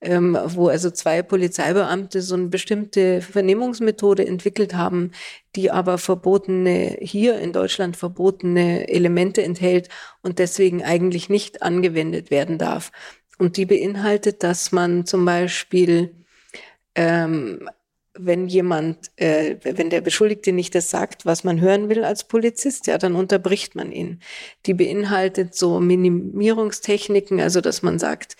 ähm, wo also zwei Polizeibeamte so eine bestimmte Vernehmungsmethode entwickelt haben, die aber verbotene, hier in Deutschland verbotene Elemente enthält und deswegen eigentlich nicht angewendet werden darf. Und die beinhaltet, dass man zum Beispiel ähm, wenn jemand, äh, wenn der Beschuldigte nicht das sagt, was man hören will als Polizist, ja, dann unterbricht man ihn. Die beinhaltet so Minimierungstechniken, also dass man sagt,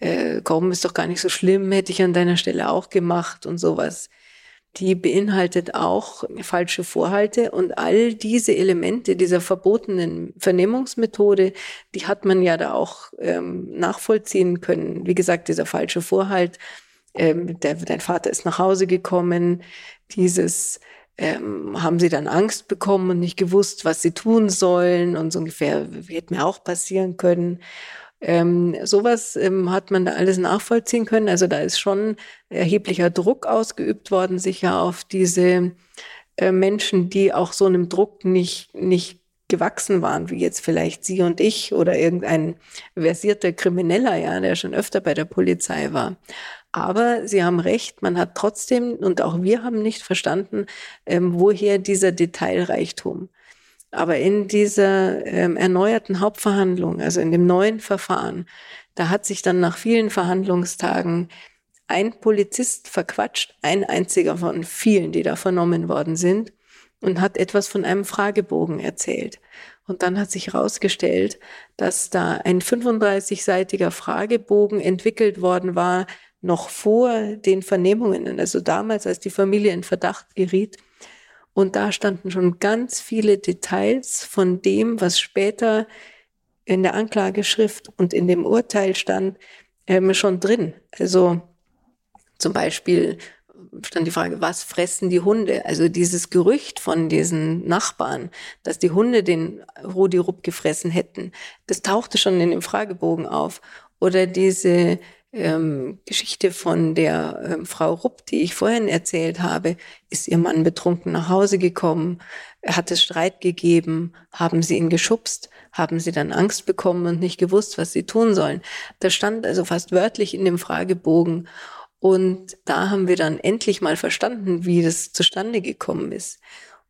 äh, komm, ist doch gar nicht so schlimm, hätte ich an deiner Stelle auch gemacht und sowas. Die beinhaltet auch falsche Vorhalte und all diese Elemente dieser verbotenen Vernehmungsmethode, die hat man ja da auch ähm, nachvollziehen können. Wie gesagt, dieser falsche Vorhalt, ähm, der, dein Vater ist nach Hause gekommen, dieses ähm, haben sie dann Angst bekommen und nicht gewusst, was sie tun sollen und so ungefähr hätte mir auch passieren können. Ähm, sowas ähm, hat man da alles nachvollziehen können. Also da ist schon erheblicher Druck ausgeübt worden, sicher auf diese äh, Menschen, die auch so einem Druck nicht, nicht gewachsen waren, wie jetzt vielleicht Sie und ich oder irgendein versierter Krimineller, ja, der schon öfter bei der Polizei war. Aber Sie haben recht, man hat trotzdem, und auch wir haben nicht verstanden, ähm, woher dieser Detailreichtum. Aber in dieser ähm, erneuerten Hauptverhandlung, also in dem neuen Verfahren, da hat sich dann nach vielen Verhandlungstagen ein Polizist verquatscht, ein einziger von vielen, die da vernommen worden sind, und hat etwas von einem Fragebogen erzählt. Und dann hat sich herausgestellt, dass da ein 35-seitiger Fragebogen entwickelt worden war, noch vor den Vernehmungen, also damals, als die Familie in Verdacht geriet. Und da standen schon ganz viele Details von dem, was später in der Anklageschrift und in dem Urteil stand, ähm, schon drin. Also zum Beispiel stand die Frage, was fressen die Hunde? Also dieses Gerücht von diesen Nachbarn, dass die Hunde den Rudi Rupp gefressen hätten, das tauchte schon in dem Fragebogen auf. Oder diese ähm, Geschichte von der ähm, Frau Rupp, die ich vorhin erzählt habe. Ist ihr Mann betrunken nach Hause gekommen? Hat es Streit gegeben? Haben sie ihn geschubst? Haben sie dann Angst bekommen und nicht gewusst, was sie tun sollen? Das stand also fast wörtlich in dem Fragebogen. Und da haben wir dann endlich mal verstanden, wie das zustande gekommen ist.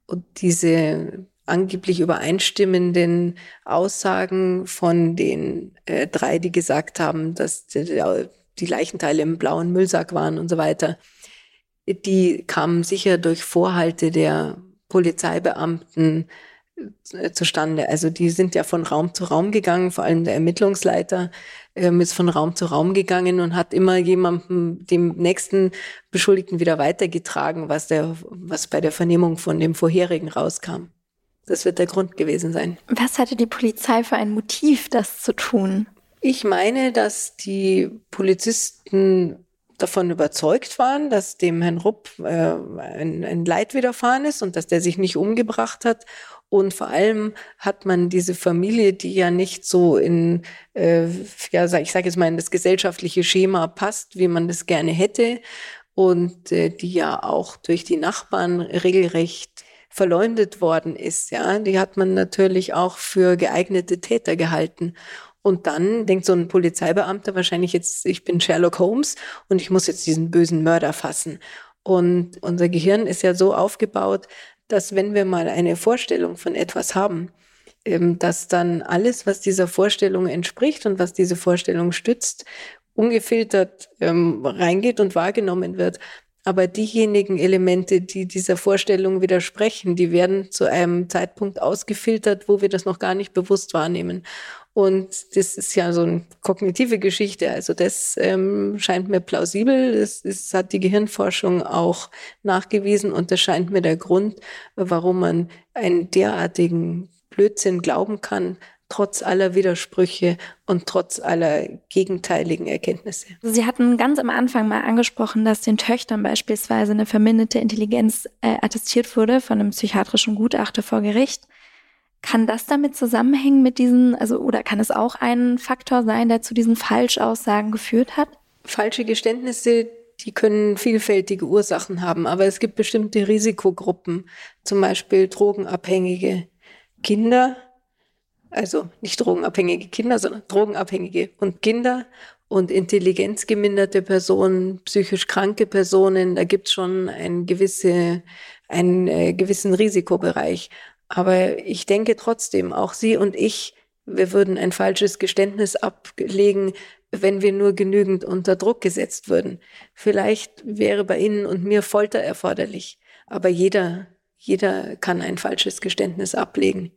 Und diese angeblich übereinstimmenden Aussagen von den äh, drei, die gesagt haben, dass die, die Leichenteile im blauen Müllsack waren und so weiter, die kamen sicher durch Vorhalte der Polizeibeamten äh, zustande. Also die sind ja von Raum zu Raum gegangen, vor allem der Ermittlungsleiter ähm, ist von Raum zu Raum gegangen und hat immer jemandem, dem nächsten Beschuldigten wieder weitergetragen, was der, was bei der Vernehmung von dem vorherigen rauskam. Das wird der Grund gewesen sein. Was hatte die Polizei für ein Motiv, das zu tun? Ich meine, dass die Polizisten davon überzeugt waren, dass dem Herrn Rupp äh, ein, ein Leid widerfahren ist und dass der sich nicht umgebracht hat. Und vor allem hat man diese Familie, die ja nicht so in, äh, ja, ich sage jetzt mal, in das gesellschaftliche Schema passt, wie man das gerne hätte, und äh, die ja auch durch die Nachbarn regelrecht verleumdet worden ist, ja, die hat man natürlich auch für geeignete Täter gehalten. Und dann denkt so ein Polizeibeamter wahrscheinlich jetzt, ich bin Sherlock Holmes und ich muss jetzt diesen bösen Mörder fassen. Und unser Gehirn ist ja so aufgebaut, dass wenn wir mal eine Vorstellung von etwas haben, ähm, dass dann alles, was dieser Vorstellung entspricht und was diese Vorstellung stützt, ungefiltert ähm, reingeht und wahrgenommen wird. Aber diejenigen Elemente, die dieser Vorstellung widersprechen, die werden zu einem Zeitpunkt ausgefiltert, wo wir das noch gar nicht bewusst wahrnehmen. Und das ist ja so eine kognitive Geschichte. Also das ähm, scheint mir plausibel. Das, das hat die Gehirnforschung auch nachgewiesen. Und das scheint mir der Grund, warum man einen derartigen Blödsinn glauben kann, trotz aller Widersprüche und trotz aller gegenteiligen Erkenntnisse. Sie hatten ganz am Anfang mal angesprochen, dass den Töchtern beispielsweise eine verminderte Intelligenz äh, attestiert wurde von einem psychiatrischen Gutachter vor Gericht. Kann das damit zusammenhängen mit diesen, also oder kann es auch ein Faktor sein, der zu diesen Falschaussagen geführt hat? Falsche Geständnisse, die können vielfältige Ursachen haben, aber es gibt bestimmte Risikogruppen, zum Beispiel drogenabhängige Kinder, also nicht drogenabhängige Kinder, sondern drogenabhängige und Kinder und intelligenzgeminderte Personen, psychisch kranke Personen, da gibt es schon ein gewisse, einen äh, gewissen Risikobereich. Aber ich denke trotzdem, auch Sie und ich, wir würden ein falsches Geständnis ablegen, wenn wir nur genügend unter Druck gesetzt würden. Vielleicht wäre bei Ihnen und mir Folter erforderlich, aber jeder, jeder kann ein falsches Geständnis ablegen,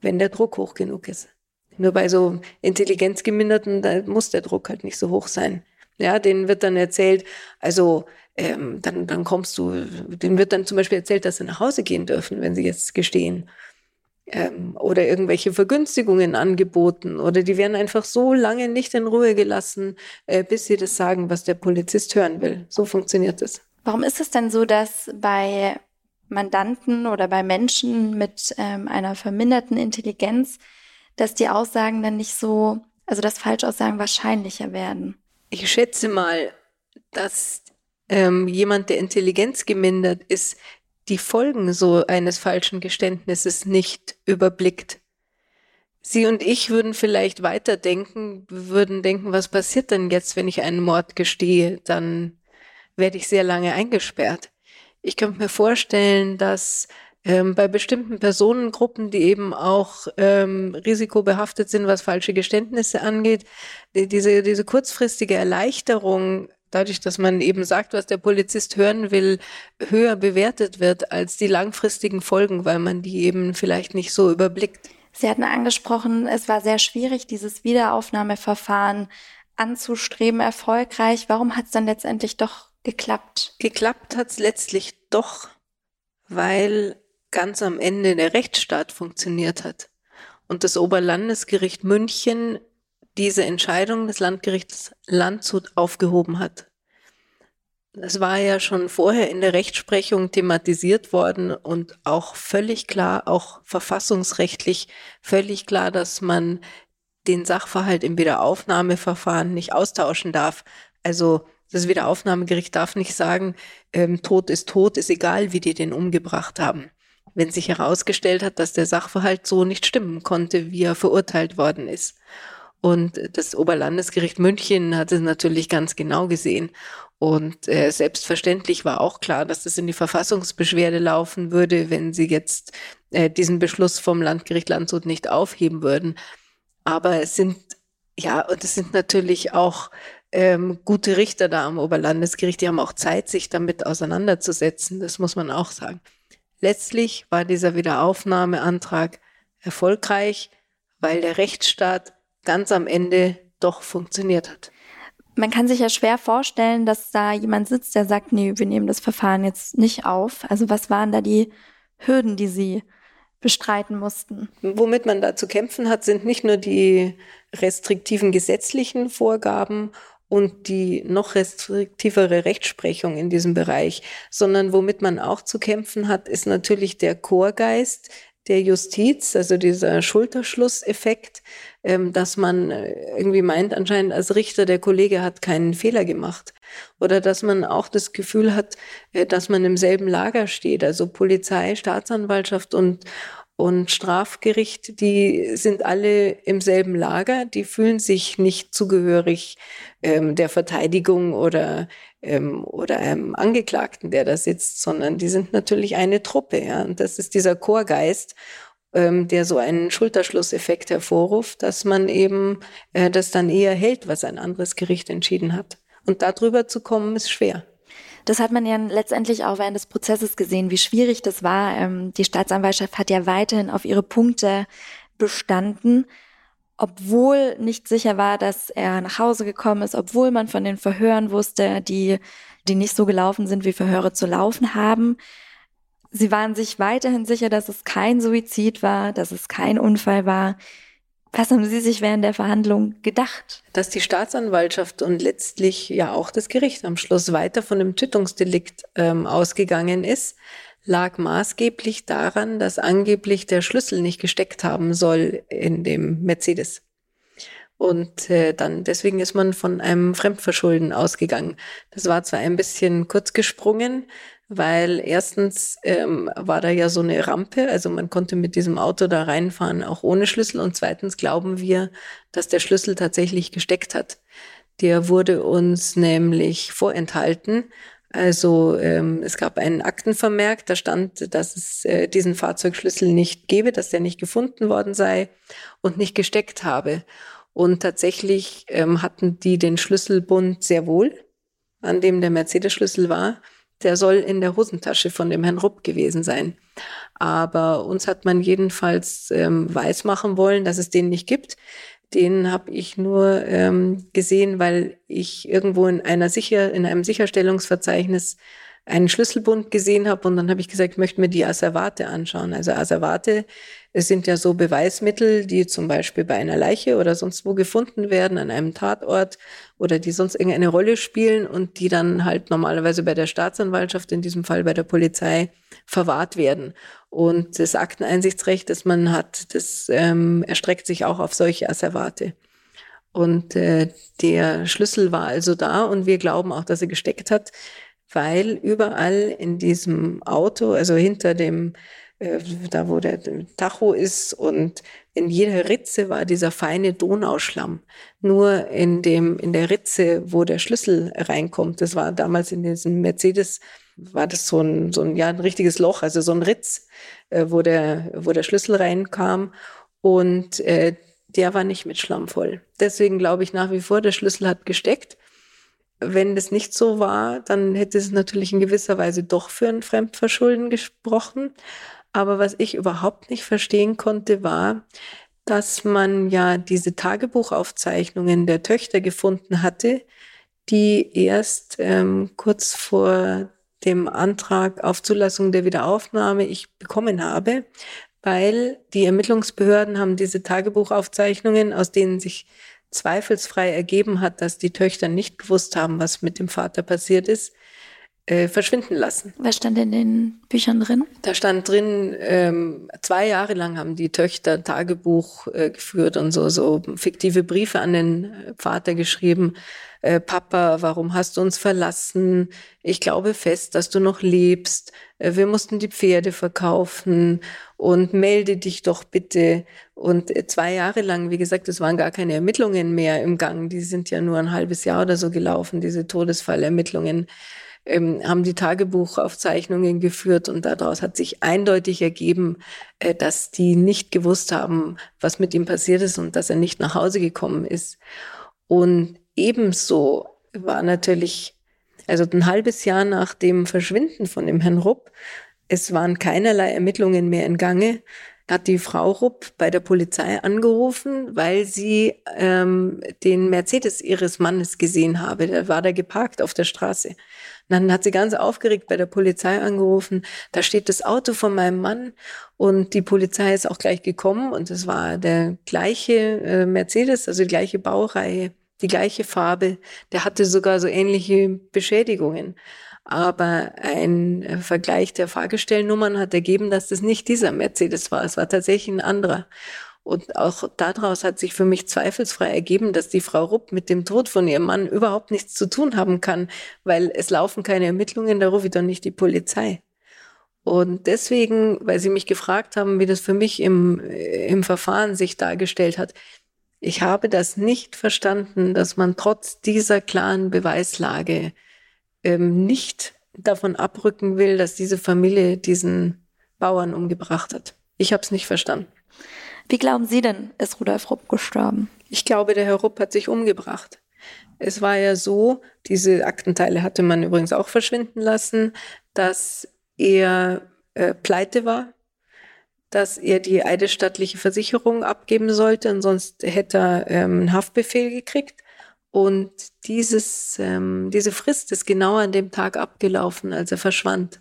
wenn der Druck hoch genug ist. Nur bei so Intelligenzgeminderten, da muss der Druck halt nicht so hoch sein. Ja, denen wird dann erzählt, also ähm, dann, dann kommst du, denen wird dann zum Beispiel erzählt, dass sie nach Hause gehen dürfen, wenn sie jetzt gestehen. Ähm, oder irgendwelche Vergünstigungen angeboten oder die werden einfach so lange nicht in Ruhe gelassen, äh, bis sie das sagen, was der Polizist hören will. So funktioniert es. Warum ist es denn so, dass bei Mandanten oder bei Menschen mit ähm, einer verminderten Intelligenz, dass die Aussagen dann nicht so, also dass Falschaussagen wahrscheinlicher werden? Ich schätze mal, dass ähm, jemand, der Intelligenz gemindert ist, die Folgen so eines falschen Geständnisses nicht überblickt. Sie und ich würden vielleicht weiterdenken, würden denken, was passiert denn jetzt, wenn ich einen Mord gestehe? Dann werde ich sehr lange eingesperrt. Ich könnte mir vorstellen, dass ähm, bei bestimmten Personengruppen, die eben auch ähm, risikobehaftet sind, was falsche Geständnisse angeht, die, diese, diese kurzfristige Erleichterung dadurch, dass man eben sagt, was der Polizist hören will, höher bewertet wird als die langfristigen Folgen, weil man die eben vielleicht nicht so überblickt. Sie hatten angesprochen, es war sehr schwierig, dieses Wiederaufnahmeverfahren anzustreben, erfolgreich. Warum hat es dann letztendlich doch geklappt? Geklappt hat es letztlich doch, weil ganz am Ende der Rechtsstaat funktioniert hat und das Oberlandesgericht München diese Entscheidung des Landgerichts Landshut aufgehoben hat. Das war ja schon vorher in der Rechtsprechung thematisiert worden und auch völlig klar, auch verfassungsrechtlich völlig klar, dass man den Sachverhalt im Wiederaufnahmeverfahren nicht austauschen darf. Also das Wiederaufnahmegericht darf nicht sagen, ähm, Tod ist tot, ist egal, wie die den umgebracht haben. Wenn sich herausgestellt hat, dass der Sachverhalt so nicht stimmen konnte, wie er verurteilt worden ist. Und das Oberlandesgericht München hat es natürlich ganz genau gesehen. Und äh, selbstverständlich war auch klar, dass das in die Verfassungsbeschwerde laufen würde, wenn sie jetzt äh, diesen Beschluss vom Landgericht Landshut nicht aufheben würden. Aber es sind, ja, und es sind natürlich auch ähm, gute Richter da am Oberlandesgericht, die haben auch Zeit, sich damit auseinanderzusetzen. Das muss man auch sagen. Letztlich war dieser Wiederaufnahmeantrag erfolgreich, weil der Rechtsstaat ganz am Ende doch funktioniert hat. Man kann sich ja schwer vorstellen, dass da jemand sitzt, der sagt, nee, wir nehmen das Verfahren jetzt nicht auf. Also was waren da die Hürden, die Sie bestreiten mussten? Womit man da zu kämpfen hat, sind nicht nur die restriktiven gesetzlichen Vorgaben und die noch restriktivere Rechtsprechung in diesem Bereich, sondern womit man auch zu kämpfen hat, ist natürlich der Chorgeist, der Justiz, also dieser Schulterschlusseffekt, ähm, dass man äh, irgendwie meint, anscheinend als Richter, der Kollege hat keinen Fehler gemacht. Oder dass man auch das Gefühl hat, äh, dass man im selben Lager steht. Also Polizei, Staatsanwaltschaft und, und Strafgericht, die sind alle im selben Lager, die fühlen sich nicht zugehörig ähm, der Verteidigung oder ähm, oder einem Angeklagten, der da sitzt, sondern die sind natürlich eine Truppe. Ja? Und das ist dieser Chorgeist, ähm, der so einen Schulterschlusseffekt hervorruft, dass man eben äh, das dann eher hält, was ein anderes Gericht entschieden hat. Und darüber zu kommen, ist schwer. Das hat man ja letztendlich auch während des Prozesses gesehen, wie schwierig das war. Ähm, die Staatsanwaltschaft hat ja weiterhin auf ihre Punkte bestanden obwohl nicht sicher war, dass er nach Hause gekommen ist, obwohl man von den Verhören wusste, die, die nicht so gelaufen sind, wie Verhöre zu laufen haben. Sie waren sich weiterhin sicher, dass es kein Suizid war, dass es kein Unfall war. Was haben Sie sich während der Verhandlung gedacht? Dass die Staatsanwaltschaft und letztlich ja auch das Gericht am Schluss weiter von dem Tötungsdelikt ähm, ausgegangen ist, lag maßgeblich daran, dass angeblich der Schlüssel nicht gesteckt haben soll in dem Mercedes. Und äh, dann deswegen ist man von einem Fremdverschulden ausgegangen. Das war zwar ein bisschen kurz gesprungen, weil erstens ähm, war da ja so eine Rampe, also man konnte mit diesem Auto da reinfahren, auch ohne Schlüssel. Und zweitens glauben wir, dass der Schlüssel tatsächlich gesteckt hat. Der wurde uns nämlich vorenthalten also ähm, es gab einen Aktenvermerk, da stand, dass es äh, diesen Fahrzeugschlüssel nicht gebe, dass der nicht gefunden worden sei und nicht gesteckt habe. Und tatsächlich ähm, hatten die den Schlüsselbund sehr wohl, an dem der Mercedes-Schlüssel war. Der soll in der Hosentasche von dem Herrn Rupp gewesen sein. Aber uns hat man jedenfalls ähm, weismachen wollen, dass es den nicht gibt den habe ich nur ähm, gesehen, weil ich irgendwo in einer sicher in einem Sicherstellungsverzeichnis einen Schlüsselbund gesehen habe und dann habe ich gesagt, ich möchte mir die Asservate anschauen. Also Asservate es sind ja so Beweismittel, die zum Beispiel bei einer Leiche oder sonst wo gefunden werden, an einem Tatort oder die sonst irgendeine Rolle spielen und die dann halt normalerweise bei der Staatsanwaltschaft, in diesem Fall bei der Polizei, verwahrt werden. Und das Akteneinsichtsrecht, das man hat, das ähm, erstreckt sich auch auf solche Asservate. Und äh, der Schlüssel war also da und wir glauben auch, dass er gesteckt hat, weil überall in diesem Auto, also hinter dem äh, da wo der Tacho ist und in jeder Ritze war dieser feine Donauschlamm. Nur in dem, in der Ritze, wo der Schlüssel reinkommt, das war damals in diesem Mercedes, war das so ein, so ein, ja, ein richtiges Loch, also so ein Ritz, äh, wo der, wo der Schlüssel reinkam und äh, der war nicht mit Schlamm voll. Deswegen glaube ich nach wie vor, der Schlüssel hat gesteckt. Wenn das nicht so war, dann hätte es natürlich in gewisser Weise doch für ein Fremdverschulden gesprochen. Aber was ich überhaupt nicht verstehen konnte, war, dass man ja diese Tagebuchaufzeichnungen der Töchter gefunden hatte, die erst ähm, kurz vor dem Antrag auf Zulassung der Wiederaufnahme ich bekommen habe, weil die Ermittlungsbehörden haben diese Tagebuchaufzeichnungen, aus denen sich zweifelsfrei ergeben hat, dass die Töchter nicht gewusst haben, was mit dem Vater passiert ist, äh, verschwinden lassen. Was stand in den Büchern drin? Da stand drin, ähm, zwei Jahre lang haben die Töchter Tagebuch äh, geführt und so, so fiktive Briefe an den Vater geschrieben. Äh, Papa, warum hast du uns verlassen? Ich glaube fest, dass du noch lebst. Äh, wir mussten die Pferde verkaufen und melde dich doch bitte. Und äh, zwei Jahre lang, wie gesagt, es waren gar keine Ermittlungen mehr im Gang. Die sind ja nur ein halbes Jahr oder so gelaufen, diese Todesfallermittlungen ähm, haben die Tagebuchaufzeichnungen geführt und daraus hat sich eindeutig ergeben, äh, dass die nicht gewusst haben, was mit ihm passiert ist und dass er nicht nach Hause gekommen ist. Und ebenso war natürlich, also ein halbes Jahr nach dem Verschwinden von dem Herrn Rupp, es waren keinerlei Ermittlungen mehr in Gange, hat die Frau Rupp bei der Polizei angerufen, weil sie ähm, den Mercedes ihres Mannes gesehen habe. Der war da geparkt auf der Straße. Dann hat sie ganz aufgeregt bei der Polizei angerufen. Da steht das Auto von meinem Mann und die Polizei ist auch gleich gekommen und es war der gleiche äh, Mercedes, also die gleiche Baureihe die gleiche Farbe, der hatte sogar so ähnliche Beschädigungen. Aber ein äh, Vergleich der Fahrgestellnummern hat ergeben, dass das nicht dieser Mercedes war. Es war tatsächlich ein anderer. Und auch daraus hat sich für mich zweifelsfrei ergeben, dass die Frau Rupp mit dem Tod von ihrem Mann überhaupt nichts zu tun haben kann, weil es laufen keine Ermittlungen, da rufe ich doch nicht die Polizei. Und deswegen, weil Sie mich gefragt haben, wie das für mich im, äh, im Verfahren sich dargestellt hat, ich habe das nicht verstanden, dass man trotz dieser klaren Beweislage ähm, nicht davon abrücken will, dass diese Familie diesen Bauern umgebracht hat. Ich habe es nicht verstanden. Wie glauben Sie denn, ist Rudolf Rupp gestorben? Ich glaube, der Herr Rupp hat sich umgebracht. Es war ja so, diese Aktenteile hatte man übrigens auch verschwinden lassen, dass er äh, pleite war, dass er die eidesstattliche Versicherung abgeben sollte, ansonsten hätte er ähm, einen Haftbefehl gekriegt. Und dieses, ähm, diese Frist ist genau an dem Tag abgelaufen, als er verschwand.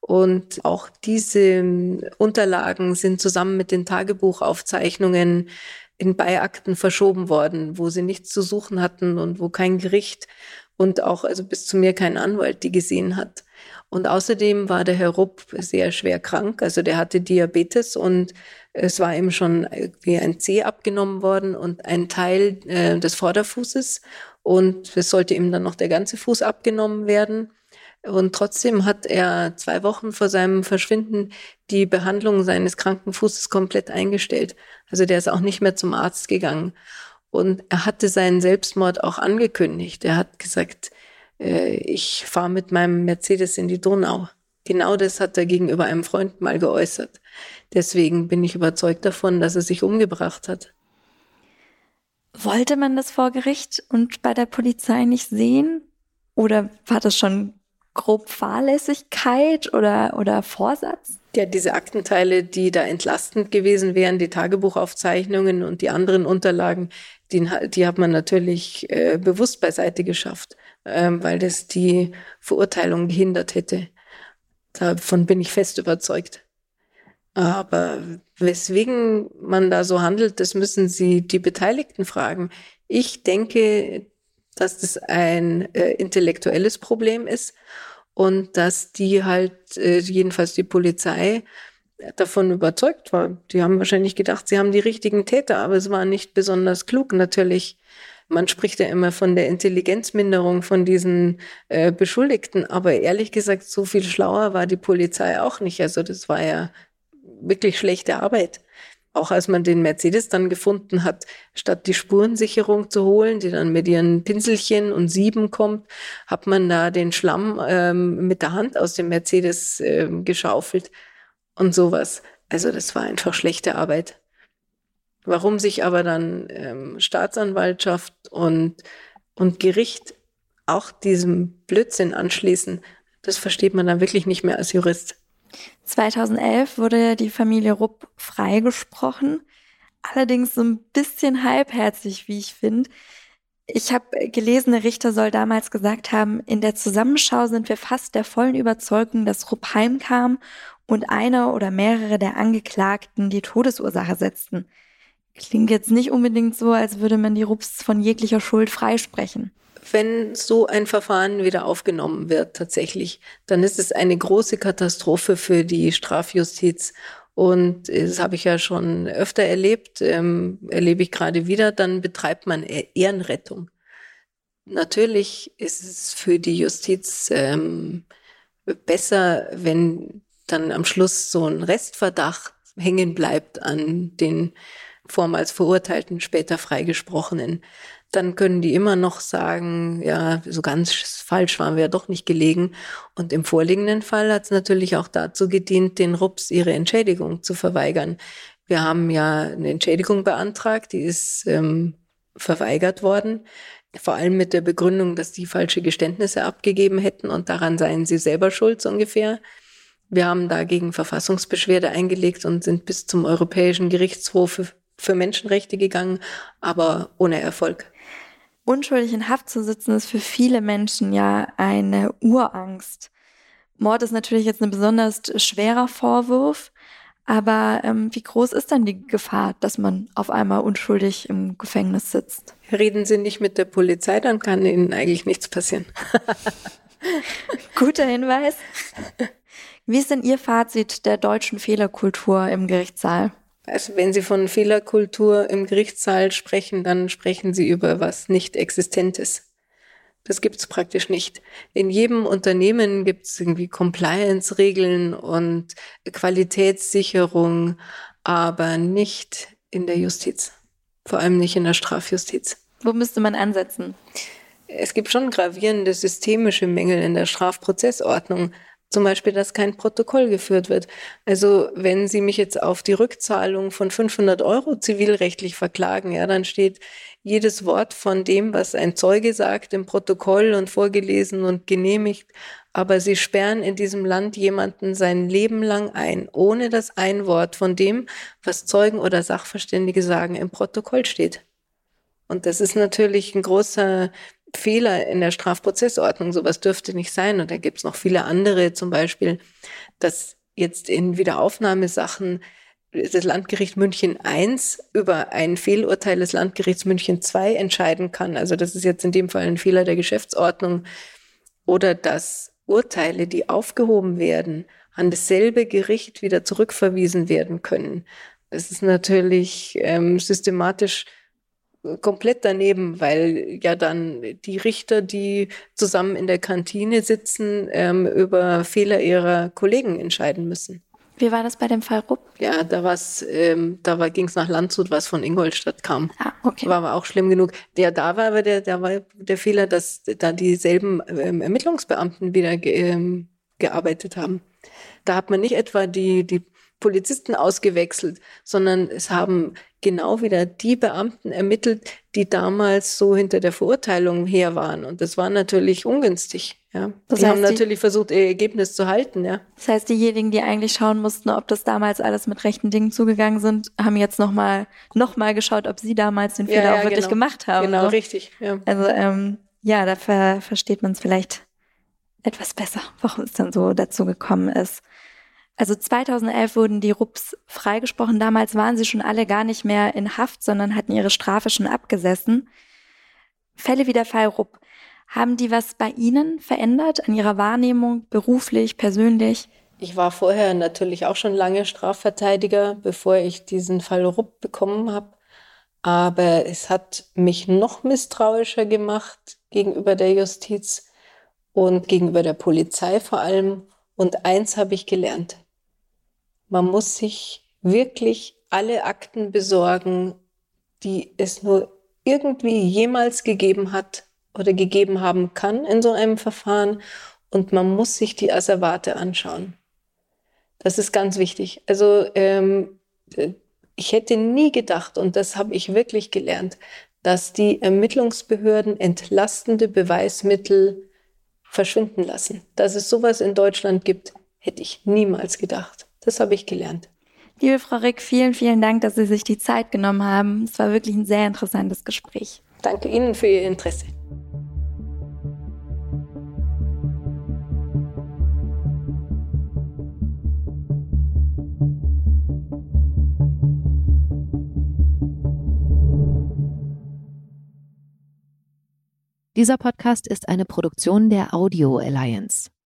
Und auch diese ähm, Unterlagen sind zusammen mit den Tagebuchaufzeichnungen in Beiakten verschoben worden, wo sie nichts zu suchen hatten und wo kein Gericht und auch also bis zu mir kein Anwalt die gesehen hat. Und außerdem war der Herr Rupp sehr schwer krank, also der hatte Diabetes und es war ihm schon wie ein Zeh abgenommen worden und ein Teil äh, des Vorderfußes und es sollte ihm dann noch der ganze Fuß abgenommen werden. Und trotzdem hat er zwei Wochen vor seinem Verschwinden die Behandlung seines kranken Fußes komplett eingestellt. Also der ist auch nicht mehr zum Arzt gegangen. Und er hatte seinen Selbstmord auch angekündigt. Er hat gesagt, äh, ich fahre mit meinem Mercedes in die Donau. Genau das hat er gegenüber einem Freund mal geäußert. Deswegen bin ich überzeugt davon, dass er sich umgebracht hat. Wollte man das vor Gericht und bei der Polizei nicht sehen? Oder war das schon grob Fahrlässigkeit oder, oder Vorsatz? Ja, diese Aktenteile, die da entlastend gewesen wären, die Tagebuchaufzeichnungen und die anderen Unterlagen, die, die hat man natürlich äh, bewusst beiseite geschafft ähm, weil das die Verurteilung gehindert hätte. Davon bin ich fest überzeugt. Aber weswegen man da so handelt, das müssen Sie die Beteiligten fragen. Ich denke, dass das ein äh, intellektuelles Problem ist und dass die halt, äh, jedenfalls die Polizei, davon überzeugt war. Die haben wahrscheinlich gedacht, sie haben die richtigen Täter, aber es war nicht besonders klug, natürlich man spricht ja immer von der Intelligenzminderung von diesen äh, Beschuldigten, aber ehrlich gesagt, so viel schlauer war die Polizei auch nicht. Also das war ja wirklich schlechte Arbeit. Auch als man den Mercedes dann gefunden hat, statt die Spurensicherung zu holen, die dann mit ihren Pinselchen und Sieben kommt, hat man da den Schlamm ähm, mit der Hand aus dem Mercedes ähm, geschaufelt und sowas. Also das war einfach schlechte Arbeit. Warum sich aber dann ähm, Staatsanwaltschaft und, und Gericht auch diesem Blödsinn anschließen, das versteht man dann wirklich nicht mehr als Jurist. 2011 wurde die Familie Rupp freigesprochen, allerdings so ein bisschen halbherzig, wie ich finde. Ich habe gelesen, der Richter soll damals gesagt haben, in der Zusammenschau sind wir fast der vollen Überzeugung, dass Rupp heimkam und einer oder mehrere der Angeklagten die Todesursache setzten. Klingt jetzt nicht unbedingt so, als würde man die Rupps von jeglicher Schuld freisprechen. Wenn so ein Verfahren wieder aufgenommen wird, tatsächlich, dann ist es eine große Katastrophe für die Strafjustiz. Und das habe ich ja schon öfter erlebt, ähm, erlebe ich gerade wieder, dann betreibt man e-, Ehrenrettung. Natürlich ist es für die Justiz ähm, besser, wenn dann am Schluss so ein Restverdacht hängen bleibt an den vormals Verurteilten, später Freigesprochenen, dann können die immer noch sagen, ja, so ganz falsch waren wir ja doch nicht gelegen. Und im vorliegenden Fall hat es natürlich auch dazu gedient, den Rups ihre Entschädigung zu verweigern. Wir haben ja eine Entschädigung beantragt, die ist ähm, verweigert worden, vor allem mit der Begründung, dass die falsche Geständnisse abgegeben hätten und daran seien sie selber schuld so ungefähr. Wir haben dagegen Verfassungsbeschwerde eingelegt und sind bis zum Europäischen Gerichtshof für Menschenrechte gegangen, aber ohne Erfolg. Unschuldig in Haft zu sitzen ist für viele Menschen ja eine Urangst. Mord ist natürlich jetzt ein besonders schwerer Vorwurf, aber ähm, wie groß ist dann die Gefahr, dass man auf einmal unschuldig im Gefängnis sitzt? Reden Sie nicht mit der Polizei, dann kann Ihnen eigentlich nichts passieren. Guter Hinweis. Wie ist denn Ihr Fazit der deutschen Fehlerkultur im Gerichtssaal? Also wenn Sie von Fehlerkultur im Gerichtssaal sprechen, dann sprechen Sie über was nicht Existentes. Das gibt's praktisch nicht. In jedem Unternehmen gibt's irgendwie Compliance-Regeln und Qualitätssicherung, aber nicht in der Justiz. Vor allem nicht in der Strafjustiz. Wo müsste man ansetzen? Es gibt schon gravierende systemische Mängel in der Strafprozessordnung. Zum Beispiel, dass kein Protokoll geführt wird. Also wenn Sie mich jetzt auf die Rückzahlung von 500 Euro zivilrechtlich verklagen, ja, dann steht jedes Wort von dem, was ein Zeuge sagt, im Protokoll und vorgelesen und genehmigt. Aber Sie sperren in diesem Land jemanden sein Leben lang ein, ohne dass ein Wort von dem, was Zeugen oder Sachverständige sagen, im Protokoll steht. Und das ist natürlich ein großer Fehler in der Strafprozessordnung. Sowas dürfte nicht sein. Und da gibt es noch viele andere, zum Beispiel, dass jetzt in Wiederaufnahmesachen das Landgericht München I über ein Fehlurteil des Landgerichts München II entscheiden kann. Also das ist jetzt in dem Fall ein Fehler der Geschäftsordnung. Oder dass Urteile, die aufgehoben werden, an dasselbe Gericht wieder zurückverwiesen werden können. Das ist natürlich ähm, systematisch komplett daneben, weil ja dann die Richter, die zusammen in der Kantine sitzen, ähm, über Fehler ihrer Kollegen entscheiden müssen. Wie war das bei dem Fall Rupp? Ja, da war's, ähm, da war, ging's nach Landshut, was von Ingolstadt kam. Ah, okay. War aber auch schlimm genug. Der da war aber der, der war der Fehler, dass da dieselben ähm, Ermittlungsbeamten wieder ge, ähm, gearbeitet haben. Da hat man nicht etwa die, die Polizisten ausgewechselt, sondern es haben genau wieder die Beamten ermittelt, die damals so hinter der Verurteilung her waren. Und das war natürlich ungünstig. Ja. Das die haben natürlich die, versucht, ihr Ergebnis zu halten, ja. Das heißt, diejenigen, die eigentlich schauen mussten, ob das damals alles mit rechten Dingen zugegangen sind, haben jetzt nochmal noch mal geschaut, ob sie damals den Fehler ja, ja, auch wirklich genau. gemacht haben. Genau, so. richtig. Ja. Also ähm, ja, da ver versteht man es vielleicht etwas besser, warum es dann so dazu gekommen ist. Also 2011 wurden die Rupps freigesprochen. Damals waren sie schon alle gar nicht mehr in Haft, sondern hatten ihre Strafe schon abgesessen. Fälle wie der Fall Rupp. Haben die was bei Ihnen verändert an Ihrer Wahrnehmung, beruflich, persönlich? Ich war vorher natürlich auch schon lange Strafverteidiger, bevor ich diesen Fall Rupp bekommen habe. Aber es hat mich noch misstrauischer gemacht gegenüber der Justiz und gegenüber der Polizei vor allem. Und eins habe ich gelernt man muss sich wirklich alle Akten besorgen, die es nur irgendwie jemals gegeben hat oder gegeben haben kann in so einem Verfahren. Und man muss sich die Asservate anschauen. Das ist ganz wichtig. Also ähm, ich hätte nie gedacht, und das habe ich wirklich gelernt, dass die Ermittlungsbehörden entlastende Beweismittel verschwinden lassen. Dass es sowas in Deutschland gibt, hätte ich niemals gedacht. Das habe ich gelernt. Liebe Frau Rick, vielen, vielen Dank, dass Sie sich die Zeit genommen haben. Es war wirklich ein sehr interessantes Gespräch. Danke Ihnen für Ihr Interesse. Dieser Podcast ist eine Produktion der Audio Alliance.